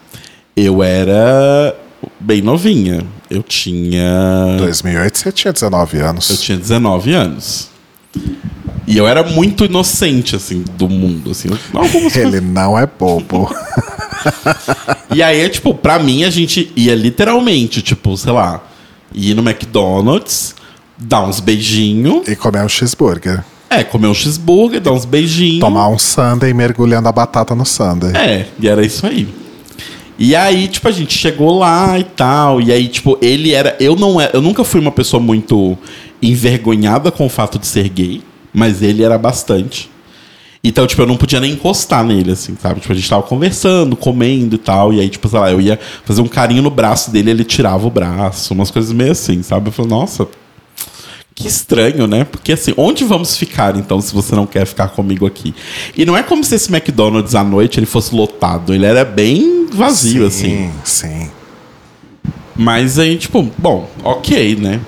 eu era bem novinha. Eu tinha. 2008 você tinha 19 anos. Eu tinha 19 anos. E eu era muito inocente, assim, do mundo, assim. Algumas coisas. Ele não é bobo. E aí, tipo, pra mim, a gente ia literalmente, tipo, sei lá, ir no McDonald's, dar uns beijinhos. e comer um cheeseburger. É, comer um cheeseburger, dar uns beijinhos. Tomar um sundae mergulhando a batata no sundae. É, e era isso aí. E aí, tipo, a gente chegou lá e tal. E aí, tipo, ele era. Eu não é, eu nunca fui uma pessoa muito envergonhada com o fato de ser gay, mas ele era bastante. Então, tipo, eu não podia nem encostar nele, assim, sabe? Tipo, a gente tava conversando, comendo e tal. E aí, tipo, sei lá, eu ia fazer um carinho no braço dele, ele tirava o braço, umas coisas meio assim, sabe? Eu falei, nossa, que estranho, né? Porque assim, onde vamos ficar então se você não quer ficar comigo aqui? E não é como se esse McDonald's à noite ele fosse lotado, ele era bem vazio assim. Sim, sim. Mas aí, tipo, bom, ok, né?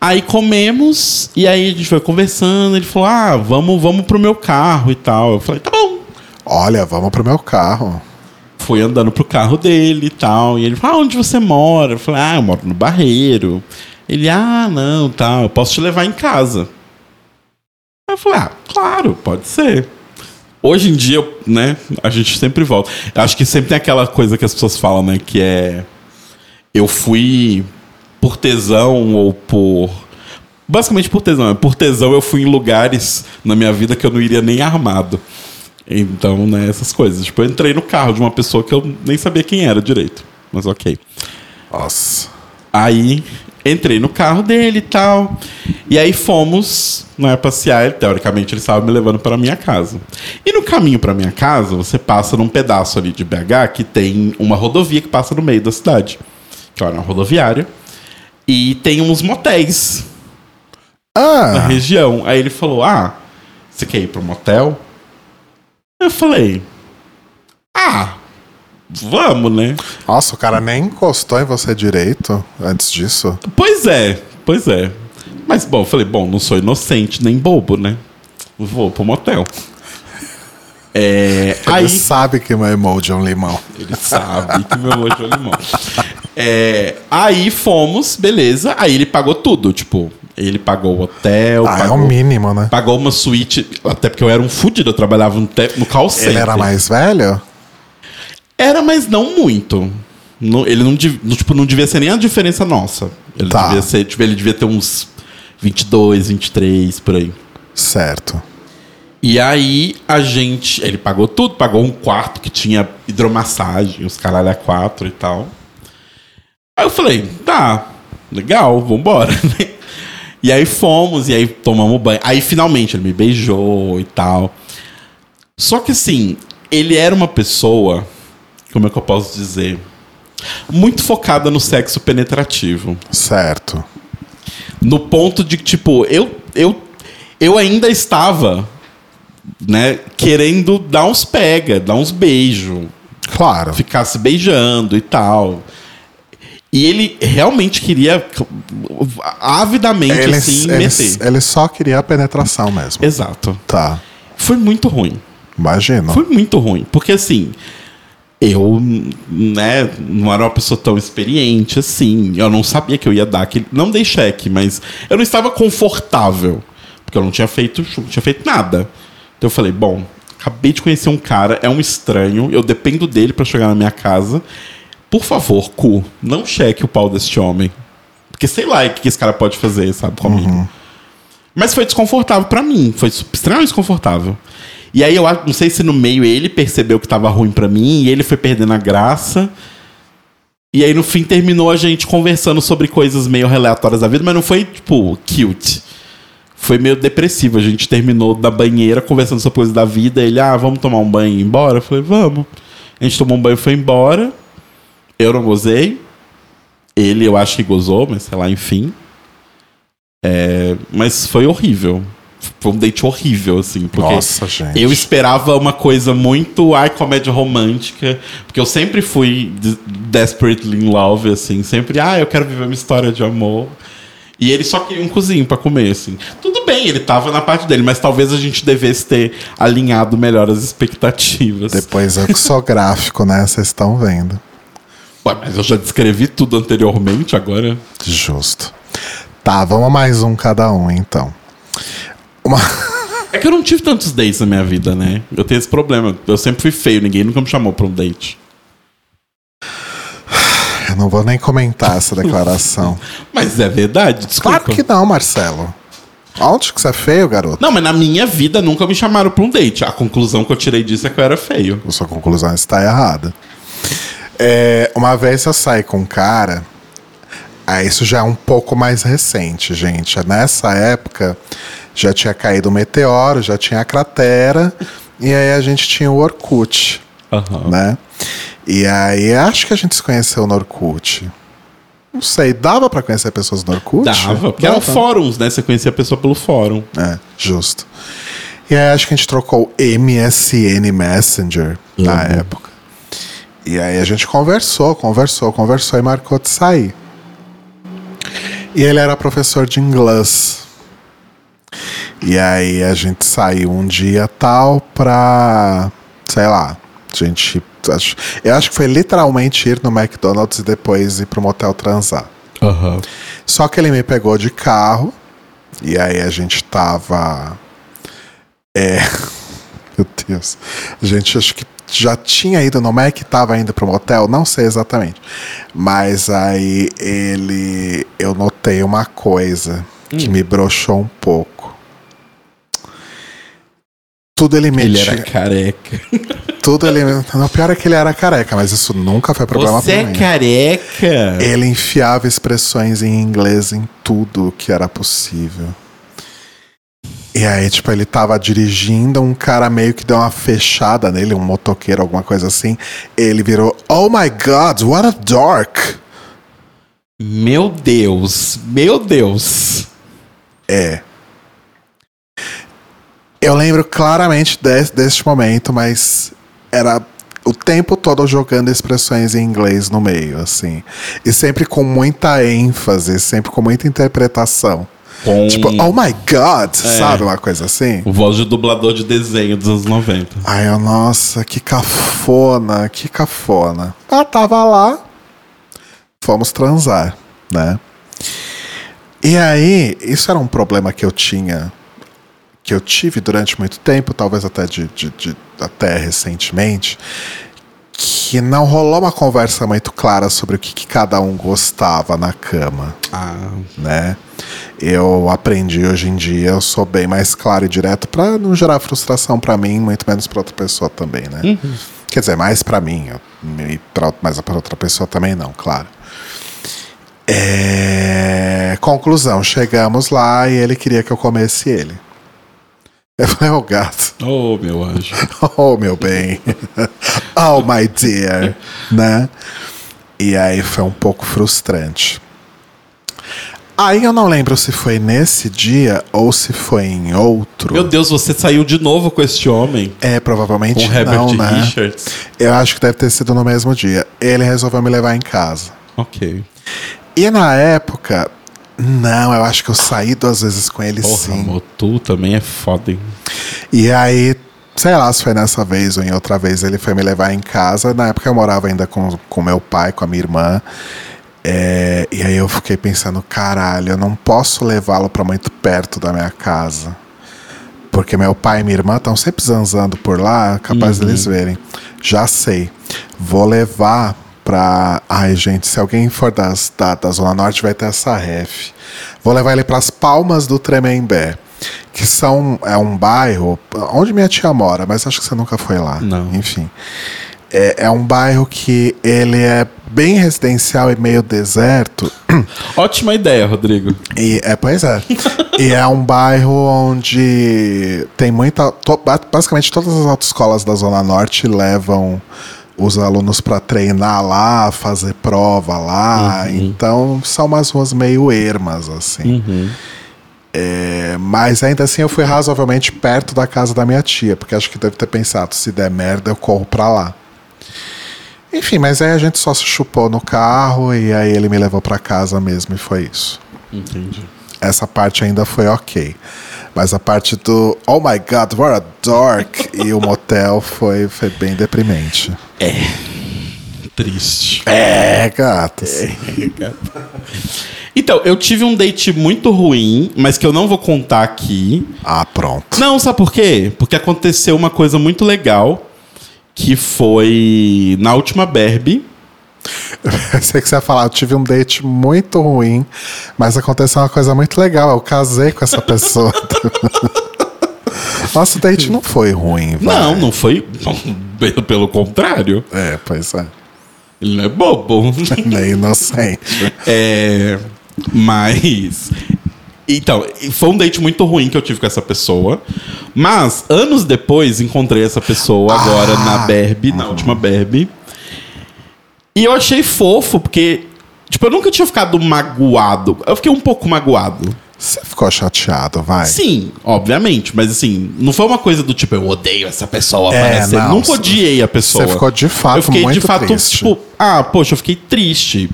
Aí comemos, e aí a gente foi conversando, ele falou, ah, vamos, vamos pro meu carro e tal. Eu falei, tá bom. Olha, vamos pro meu carro. Fui andando pro carro dele e tal. E ele falou, ah, onde você mora? Eu falei, ah, eu moro no Barreiro. Ele, ah, não, tá, eu posso te levar em casa. Aí eu falei, ah, claro, pode ser. Hoje em dia, né, a gente sempre volta. Eu acho que sempre tem aquela coisa que as pessoas falam, né, que é. Eu fui por tesão ou por. Basicamente por tesão. Por tesão eu fui em lugares na minha vida que eu não iria nem armado. Então, né, essas coisas. Tipo, eu entrei no carro de uma pessoa que eu nem sabia quem era direito. Mas ok. Nossa. Aí entrei no carro dele e tal. E aí fomos né, passear. Teoricamente ele estava me levando para minha casa. E no caminho para minha casa, você passa num pedaço ali de BH que tem uma rodovia que passa no meio da cidade. Que é uma rodoviária. E tem uns motéis na Ah, região. Aí ele falou: Ah, você quer ir pro motel? Eu falei: Ah, vamos, né? nossa, o cara nem encostou em você direito antes disso. Pois é, pois é. Mas, bom, eu falei, bom, não sou inocente nem bobo, né? Vou pro motel. É, Ele aí, sabe que meu emoji é um limão. ele sabe que meu emoji é limão. É, aí fomos, beleza. Aí ele pagou tudo, tipo, ele pagou o hotel, Ah, é pagou, o mínimo, né? pagou uma suíte, até porque eu era um fudido, eu trabalhava no, te- no call center. Ele era mais velho? Era, mas não muito. Não- ele não, tipo, não devia ser nem a diferença nossa. Ele Tá. devia ser, tipo, ele devia ter uns 22, 23, por aí. Certo. E aí a gente. Ele pagou tudo, pagou um quarto que tinha hidromassagem, os caralho a quatro e tal. Aí eu falei, tá, legal, vambora, né? E aí fomos, e aí tomamos banho. Aí finalmente ele me beijou e tal. Só que assim, ele era uma pessoa, como é que eu posso dizer? Muito focada no sexo penetrativo. Certo. No ponto de que, tipo, eu, eu, eu ainda estava, né, querendo dar uns pega, dar uns beijos, Claro. ficar se beijando e tal. E ele realmente queria avidamente, Ele, assim, ele, meter. ele só queria a penetração mesmo. Exato. Tá. Foi muito ruim. Imagina. Foi muito ruim. Porque assim, eu, né, não era uma pessoa tão experiente assim. Eu não sabia que eu ia dar aquele. Não dei cheque, mas eu não estava confortável. Porque eu não tinha feito, não tinha feito nada. Então eu falei, bom, acabei de conhecer um cara, é um estranho, eu dependo dele para chegar na minha casa. Por favor, cu, não cheque o pau deste homem. Porque sei lá o que esse cara pode fazer, sabe, comigo. Mas foi desconfortável pra mim. Foi extremamente desconfortável. E aí eu não sei se no meio ele percebeu que tava ruim pra mim e ele foi perdendo a graça. E aí no fim terminou a gente conversando sobre coisas meio aleatórias da vida, mas não foi tipo cute. Foi meio depressivo. A gente terminou da banheira conversando sobre coisas da vida. Ele, ah, vamos tomar um banho e ir embora? Eu falei, vamos. A gente tomou um banho e foi embora. Eu não gozei. Ele, eu acho que gozou, mas sei lá, enfim. É, mas foi horrível. Foi um date horrível, assim. Porque Nossa, gente. eu esperava uma coisa muito ai comédia romântica. Porque eu sempre fui de- desperately in love, assim. Sempre, ah, eu quero viver uma história de amor. E ele só queria um cozinho pra comer, assim. Tudo bem, ele tava na parte dele, mas talvez a gente devesse ter alinhado melhor as expectativas. Depois eu que sou gráfico, né? Vocês estão vendo. Ué, mas eu já descrevi tudo anteriormente, agora. Justo. Tá, vamos a mais um cada um, então. Uma... É que eu não tive tantos dates na minha vida, né? Eu tenho esse problema. Eu sempre fui feio, ninguém nunca me chamou pra um date. Eu não vou nem comentar essa declaração. Mas é verdade, desculpa. claro que não, Marcelo. Onde que você é feio, garoto? Não, mas na minha vida nunca me chamaram pra um date. A conclusão que eu tirei disso é que eu era feio. A sua conclusão está errada. É, uma vez eu saí com um cara. Ah, isso já é um pouco mais recente, gente. Nessa época já tinha caído o meteoro, já tinha a cratera. E aí a gente tinha o Orkut, Aham. né? E aí acho que a gente se conheceu no Orkut. Não sei, dava pra conhecer pessoas no Orkut? Dava. Porque eram fóruns, né? Você conhecia a pessoa pelo fórum. É, justo. E aí acho que a gente trocou MSN Messenger na Amo. época. E aí a gente conversou, conversou, conversou e marcou de sair. E ele era professor de inglês. E aí a gente saiu um dia tal pra, sei lá, a gente. acho- Eu acho que foi literalmente ir no McDonald's e depois ir pro motel transar. Aham. Só que ele me pegou de carro e aí a gente tava. É. A gente acho que já tinha ido no Mac e tava indo pro motel, não sei exatamente. Mas aí ele. Eu notei uma coisa que me broxou um pouco. Tudo ele Ele metia. era careca. Tudo ele. Não, pior é que ele era careca, mas isso nunca foi problema Você pra é mim. careca? Ele enfiava expressões em inglês em tudo que era possível. E aí, tipo, ele tava dirigindo, um cara meio que deu uma fechada nele, um motoqueiro, alguma coisa assim. Ele virou, Oh my god, what a dork! Meu Deus. Meu Deus. É. Eu lembro claramente des- deste momento, mas era o tempo todo jogando expressões em inglês no meio, assim. E sempre com muita ênfase, sempre com muita interpretação. Com Tipo, oh my god, sabe? Uma coisa assim. voz de dublador de desenho dos anos 90. Ai, nossa, que cafona, que cafona. Ela tava lá, fomos transar, né? E aí, isso era um problema que eu tinha, que eu tive durante muito tempo, talvez até de, de- de- até recentemente, que não rolou uma conversa muito clara sobre o que, que cada um gostava na cama Ah, né? Eu aprendi hoje em dia, eu sou bem mais claro e direto pra não gerar frustração pra mim, muito menos pra outra pessoa também, né? Quer dizer, mais pra mim, eu- e pra, mas pra outra pessoa também não, claro. É, Conclusão, chegamos lá e ele queria que eu comesse ele. Eu falei, oh gato, oh, meu anjo. oh meu bem, oh my dear, né? E aí foi um pouco frustrante. Aí eu não lembro se foi nesse dia ou se foi em outro. Meu Deus, você saiu de novo com este homem? É, provavelmente Com Herbert não, né? Richards? Eu acho que deve ter sido no mesmo dia. Ele resolveu me levar em casa. Ok. E na época, não, eu acho que eu saí duas vezes com ele Porra, sim. amor, tu também é foda, hein? E aí, sei lá se foi nessa vez ou em outra vez, ele foi me levar em casa. Na época eu morava ainda com, com meu pai, com a minha irmã. É, e aí eu fiquei pensando, caralho, eu não posso levá-lo pra muito perto da minha casa. Porque meu pai e minha irmã estão sempre zanzando por lá, capaz deles verem. Já sei. Vou levar pra. Ai, gente, se alguém for das, da, da Zona Norte, vai ter essa ref. Vou levar ele pras Palmas do Tremembé. Que são. É um bairro onde minha tia mora, mas acho que você nunca foi lá. Não. Enfim. É, é um bairro que ele é bem residencial e meio deserto. Ótima ideia, Rodrigo. E, é, pois é. e é um bairro onde tem muita. to- ba- basicamente todas as autoescolas da Zona Norte levam os alunos para treinar lá, fazer prova lá. Então são umas ruas meio ermas, assim. É, mas ainda assim eu fui razoavelmente perto da casa da minha tia, porque acho que deve ter pensado, se der merda, eu corro pra lá. Enfim, mas aí a gente só se chupou no carro e aí ele me levou pra casa mesmo e foi isso. Entendi. Essa parte ainda foi ok. Mas a parte do Oh my god, what a dork e o motel foi, foi bem deprimente. Triste. É, gatos. Então, eu tive um date muito ruim, mas que eu não vou contar aqui. Ah, pronto. Não, sabe por quê? Porque aconteceu uma coisa muito legal, que foi na última Barbie. Eu sei que você ia falar, eu tive um date muito ruim, mas aconteceu uma coisa muito legal. Eu casei com essa pessoa. Nosso date não foi ruim, vai. Não, não foi. não, pelo- contrário. É, pois é. Ele não é bobo. Nem inocente. É, mas. Então, foi um date muito ruim que eu tive com essa pessoa. Mas, anos depois, encontrei essa pessoa agora na Barbie, na última Barbie. E eu achei fofo, porque. Tipo, eu nunca tinha ficado magoado. Eu fiquei um pouco magoado. Você ficou chateado, vai. Sim, obviamente, mas assim, não foi uma coisa do tipo, eu odeio essa pessoa É, aparecer. não, Nunca odiei a pessoa. você ficou de fato Eu fiquei de muito fato, triste. tipo, ah, poxa, eu fiquei triste.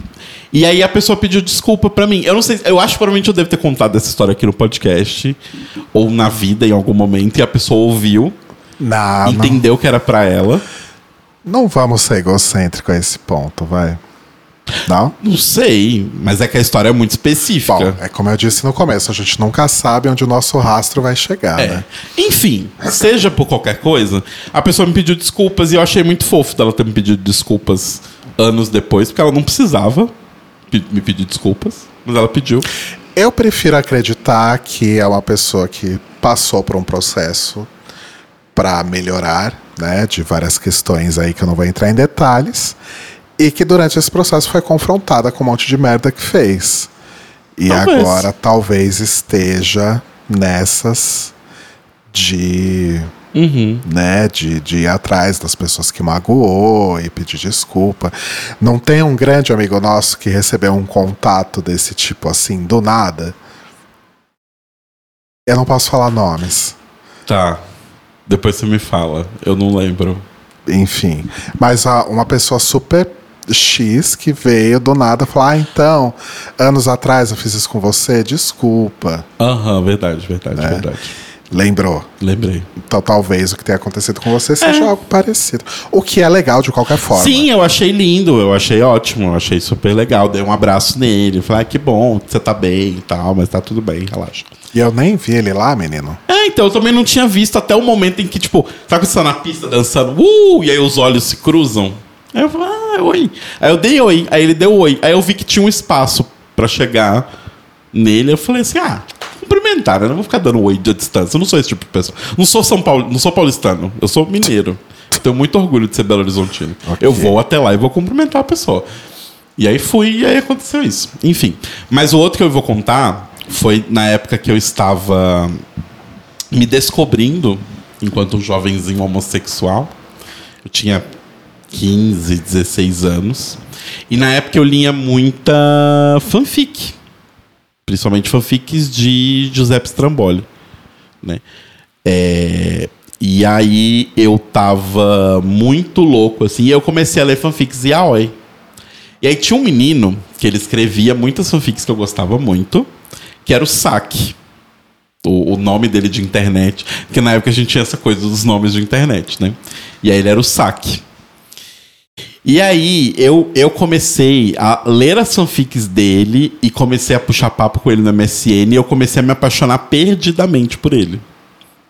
E aí a pessoa pediu desculpa pra mim. Eu não sei, eu acho que provavelmente eu devo ter contado essa história aqui no podcast ou na vida em algum momento e a pessoa ouviu, Não, Ah, não, entendeu que era pra ela. não vamos ser egocêntricos a esse ponto, vai. Não? Não sei, mas é que a história é muito específica. Bom, é como eu disse no começo, a gente nunca sabe onde o nosso rastro vai chegar, É. né? Enfim, seja por qualquer coisa, a pessoa me pediu desculpas e eu achei muito fofo dela ter me pedido desculpas anos depois, porque ela não precisava me pedir desculpas, mas ela pediu. Eu prefiro acreditar que é uma pessoa que passou por um processo para melhorar, né, de várias questões aí que eu não vou entrar em detalhes, e que durante esse processo foi confrontada com um monte de merda que fez. E Talvez. agora talvez esteja nessas de né, de, de ir atrás das pessoas que magoou e pedir desculpa. Não tem um grande amigo nosso que recebeu um contato desse tipo assim, do nada? Eu não posso falar nomes. Tá. Depois você me fala. Eu não lembro. Enfim. Mas ah, uma pessoa super X que veio do nada falar: Ah, então, anos atrás eu fiz isso com você, desculpa. Aham, verdade, verdade, É. verdade. Lembrou? Lembrei. Então talvez o que tenha acontecido com você seja algo parecido. O que é legal de qualquer forma. Sim, eu achei lindo, eu achei ótimo, eu achei super legal. Dei um abraço nele. Falei, ah, que bom, você tá bem e tal, mas tá tudo bem, relaxa. E eu nem vi ele lá, menino. É, então eu também não tinha visto até o momento em que, tipo, sabe quando você tá na pista dançando, uh, e aí os olhos se cruzam? Aí eu falei, ah, oi. Aí eu dei oi, aí ele deu oi. Aí eu vi que tinha um espaço pra chegar nele. Eu falei assim, ah, né? Não vou ficar dando oi de distância. Eu não sou esse tipo de pessoa. Não sou São Paulo, não sou paulistano, eu sou mineiro. Tenho muito orgulho de ser Belo Horizontino. Ok. Eu vou até lá e vou cumprimentar a pessoa. E aí fui e aí aconteceu isso. Enfim. Mas o outro que eu vou contar foi na época que eu estava me descobrindo enquanto um jovenzinho homossexual. Eu tinha 15, 16 anos. E na época eu lia muita fanfic. Principalmente fanfics de Giuseppe Stramboli. Né? É, E aí eu tava muito louco, assim, e eu comecei a ler fanfics e aoi. E aí tinha um menino que ele escrevia muitas fanfics que eu gostava muito, que era o Saque. O, o nome dele de internet, porque na época a gente tinha essa coisa dos nomes de internet, né? E aí ele era o Saque. E aí eu, eu comecei a ler as fanfics dele e comecei a puxar papo com ele no MSN e eu comecei a me apaixonar perdidamente por ele.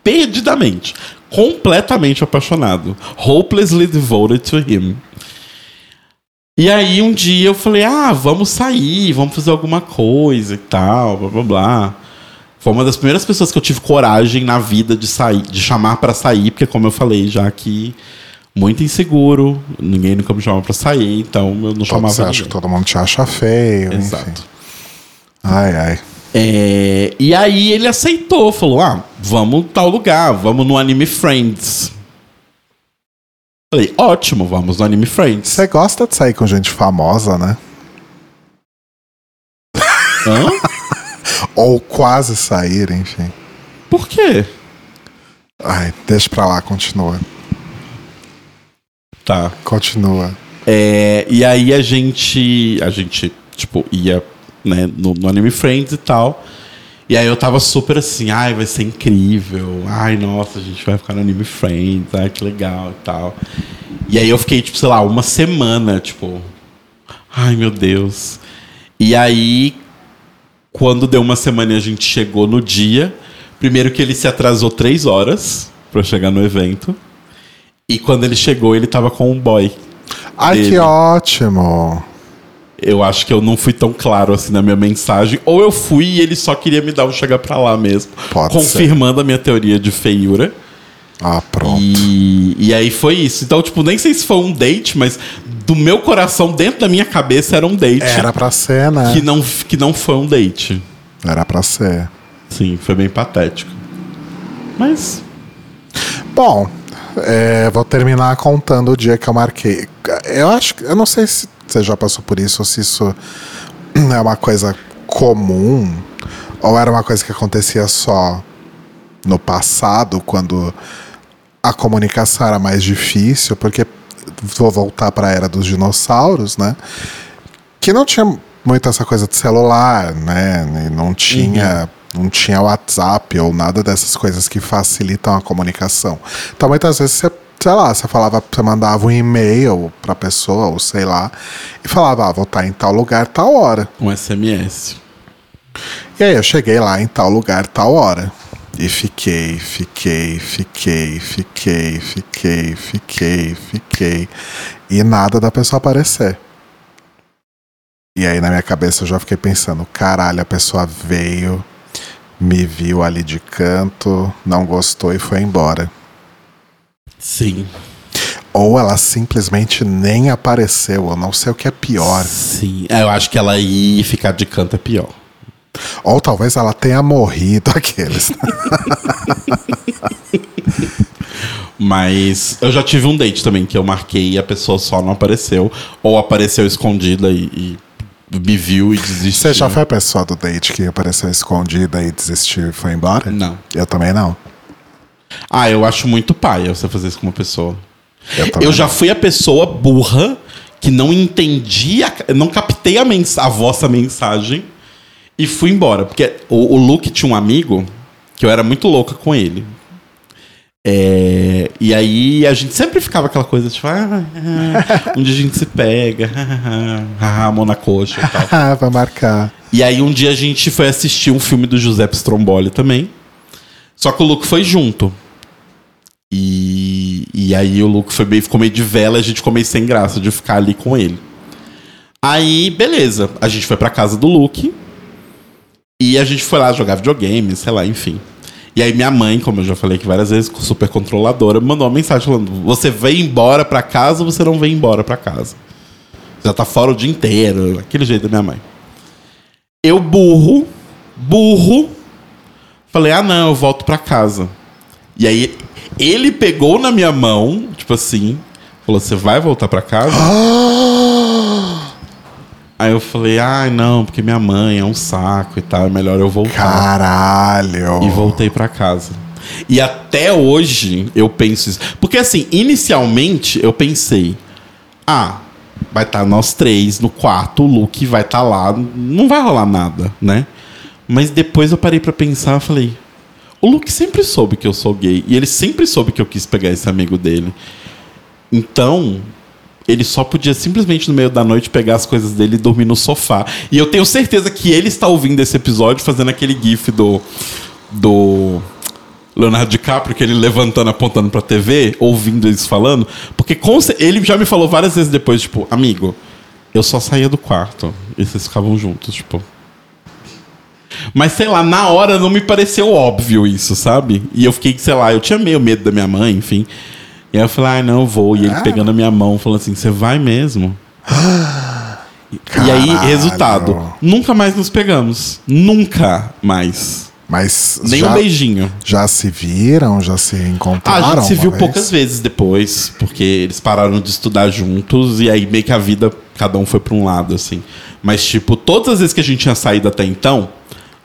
Perdidamente. Completamente apaixonado. Hopelessly devoted to him. E aí um dia eu falei, ah, vamos sair, vamos fazer alguma coisa e tal, blá blá blá. Foi uma das primeiras pessoas que eu tive coragem na vida de sair, de chamar pra sair, porque como eu falei já que muito inseguro, ninguém nunca me chamava pra sair, então eu não Todo, chamava você acha ninguém. que todo mundo te acha feio, enfim. Exato. Ai, ai. É, e aí ele aceitou, falou: ah, vamos tal lugar, vamos no Anime Friends. Falei, ótimo, vamos no Anime Friends. Você gosta de sair com gente famosa, né? Hã? Ou quase sair, enfim. Por quê? Ai, deixa pra lá, continua. Tá. Continua. É, e aí a gente, a gente, tipo, ia né, no, no Anime Friends e tal. E aí eu tava super assim, ai, vai ser incrível. Ai, nossa, a gente vai ficar no Anime Friends, ai, que legal e tal. E aí eu fiquei, tipo, sei lá, uma semana, tipo, ai, meu Deus. E aí, quando deu uma semana e a gente chegou no dia, primeiro que ele se atrasou três horas pra chegar no evento. E quando ele chegou, ele tava com um boy. Ai, Ele. que ótimo. Eu acho que eu não fui tão claro assim na minha mensagem. Ou eu fui e ele só queria me dar um chegar pra lá mesmo. Pode confirmando a minha teoria de feiura. Ah, pronto. E, e aí foi isso. Então, tipo, nem sei se foi um date, mas do meu coração, dentro da minha cabeça, era um date. Era pra ser, né? Que não, que não foi um date. Era pra ser. Sim, foi bem patético. Mas. Bom, é, vou terminar contando o dia que eu marquei. Eu acho. Eu não sei se você já passou por isso ou se isso é uma coisa comum. Ou era uma coisa que acontecia só no passado, quando a comunicação era mais difícil, porque vou voltar para a era dos dinossauros, né? Que não tinha muito essa coisa de celular, né? Não tinha não tinha WhatsApp ou nada dessas coisas que facilitam a comunicação. Então muitas vezes você, sei lá, você falava, você mandava um e-mail para a pessoa ou sei lá e falava, ah, vou estar em tal lugar, tal hora. Um SMS. E aí eu cheguei lá em tal lugar, tal hora. E fiquei, fiquei, fiquei, fiquei, fiquei, fiquei, fiquei. E nada da pessoa aparecer. E aí na minha cabeça eu já fiquei pensando, caralho, a pessoa veio, me viu ali de canto, não gostou e foi embora. Sim. Ou ela simplesmente nem apareceu, eu não sei o que é pior. Sim. É, eu acho que ela ir ficar de canto é pior. Ou talvez ela tenha morrido aqueles. Mas eu já tive um date também que eu marquei e a pessoa só não apareceu. Ou apareceu escondida e, e me viu e desistiu. Você já foi a pessoa do date que apareceu escondida e desistiu e foi embora? Não. Eu também não. Ah, eu acho muito paia você fazer isso com uma pessoa. Eu, Eu já não. fui a pessoa burra que não entendi, a, não captei a, mens a vossa mensagem e fui embora. Porque o, o Luke tinha um amigo que eu era muito louca com ele. É, e aí a gente sempre ficava aquela coisa tipo, ah, ah, um dia a gente se pega, ah, ah, mão na coxa e tal. Ah, vai marcar. E aí um dia a gente foi assistir um filme do Giuseppe Stromboli também. Só que o Luke foi junto. E, e aí o Luke foi meio, ficou meio de vela, a gente ficou meio sem graça de ficar ali com ele. Aí, beleza. A gente foi pra casa do Luke. E a gente foi lá jogar videogame, sei lá, enfim. E aí minha mãe, como eu já falei aqui várias vezes, super controladora, me mandou uma mensagem falando: "Você vem embora pra casa ou você não vem embora pra casa?" Já tá fora o dia inteiro, aquele jeito da minha mãe. Eu burro, burro, falei: "Ah, não, eu volto pra casa." E aí ele pegou na minha mão, tipo assim, falou: "Você vai voltar pra casa?" Aí eu falei: "Ai, não, porque minha mãe é um saco e tal, é melhor eu voltar." Caralho. E voltei pra casa. E até hoje eu penso isso. Porque assim, inicialmente eu pensei: ah, vai estar nós três no quarto, o Luke vai estar lá, não vai rolar nada, né? Mas depois eu parei pra pensar e falei: o Luke sempre soube que eu sou gay. E ele sempre soube que eu quis pegar esse amigo dele. Então, ele só podia simplesmente no meio da noite pegar as coisas dele e dormir no sofá. E eu tenho certeza que ele está ouvindo esse episódio fazendo aquele gif do. do. Leonardo DiCaprio, que ele levantando, apontando pra TV, ouvindo eles falando. Porque ele já me falou várias vezes depois, tipo, amigo, eu só saía do quarto. E vocês ficavam juntos, tipo. Mas sei lá, na hora não me pareceu óbvio isso, sabe? E eu fiquei, sei lá, eu tinha meio medo da minha mãe, enfim. E aí eu falei, ai, não, vou. E ele pegando a minha mão, falando assim, você vai mesmo? E aí, Caralho. resultado, nunca mais nos pegamos. Nunca mais. Mas Nem já, um beijinho. já se viram? Já se Ah, encontraram? a gente se viu vez? poucas vezes depois, porque eles pararam de estudar juntos e aí meio que a vida, cada um foi pra um lado, assim. Mas, tipo, todas as vezes que a gente tinha saído até então,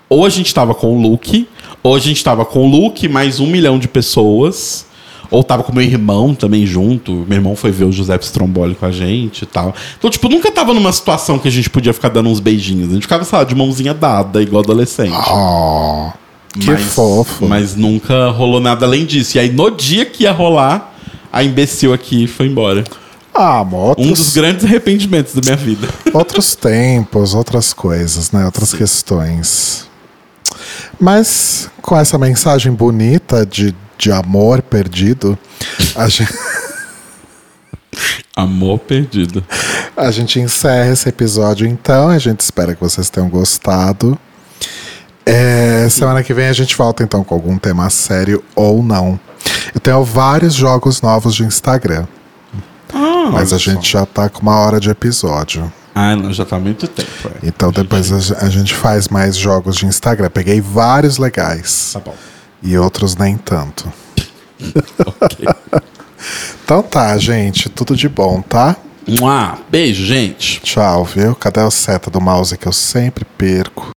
ou a gente tava com o Luke, ou a gente tava com o Luke mais um milhão de pessoas, ou tava com meu irmão também junto. Meu irmão foi ver o Giuseppe Stromboli com a gente e tal. Então, tipo, nunca tava numa situação que a gente podia ficar dando uns beijinhos. A gente ficava, sei lá, de mãozinha dada, igual adolescente. Oh, que Mas- fofo. Mas nunca rolou nada além disso. E aí, no dia que ia rolar, a imbecil aqui foi embora. Ah, outros, Um dos grandes arrependimentos da minha vida. outros tempos, outras coisas, né? Outras questões. Mas com essa mensagem bonita de, de amor perdido, a gente, Amor perdido. a gente encerra esse episódio então. A gente espera que vocês tenham gostado. É, semana que vem a gente volta então com algum tema sério ou não. Eu tenho vários jogos novos de Instagram, Ah, mas a olha só. gente já tá com uma hora de episódio. Ah, não, já tá há muito tempo. é. Então depois a, a gente faz mais jogos de Instagram. Peguei vários legais Tá bom. E outros nem tanto. Ok. Então tá, gente. Tudo de bom, tá? Mua, beijo, gente. Tchau, viu? Cadê o seta do mouse que eu sempre perco?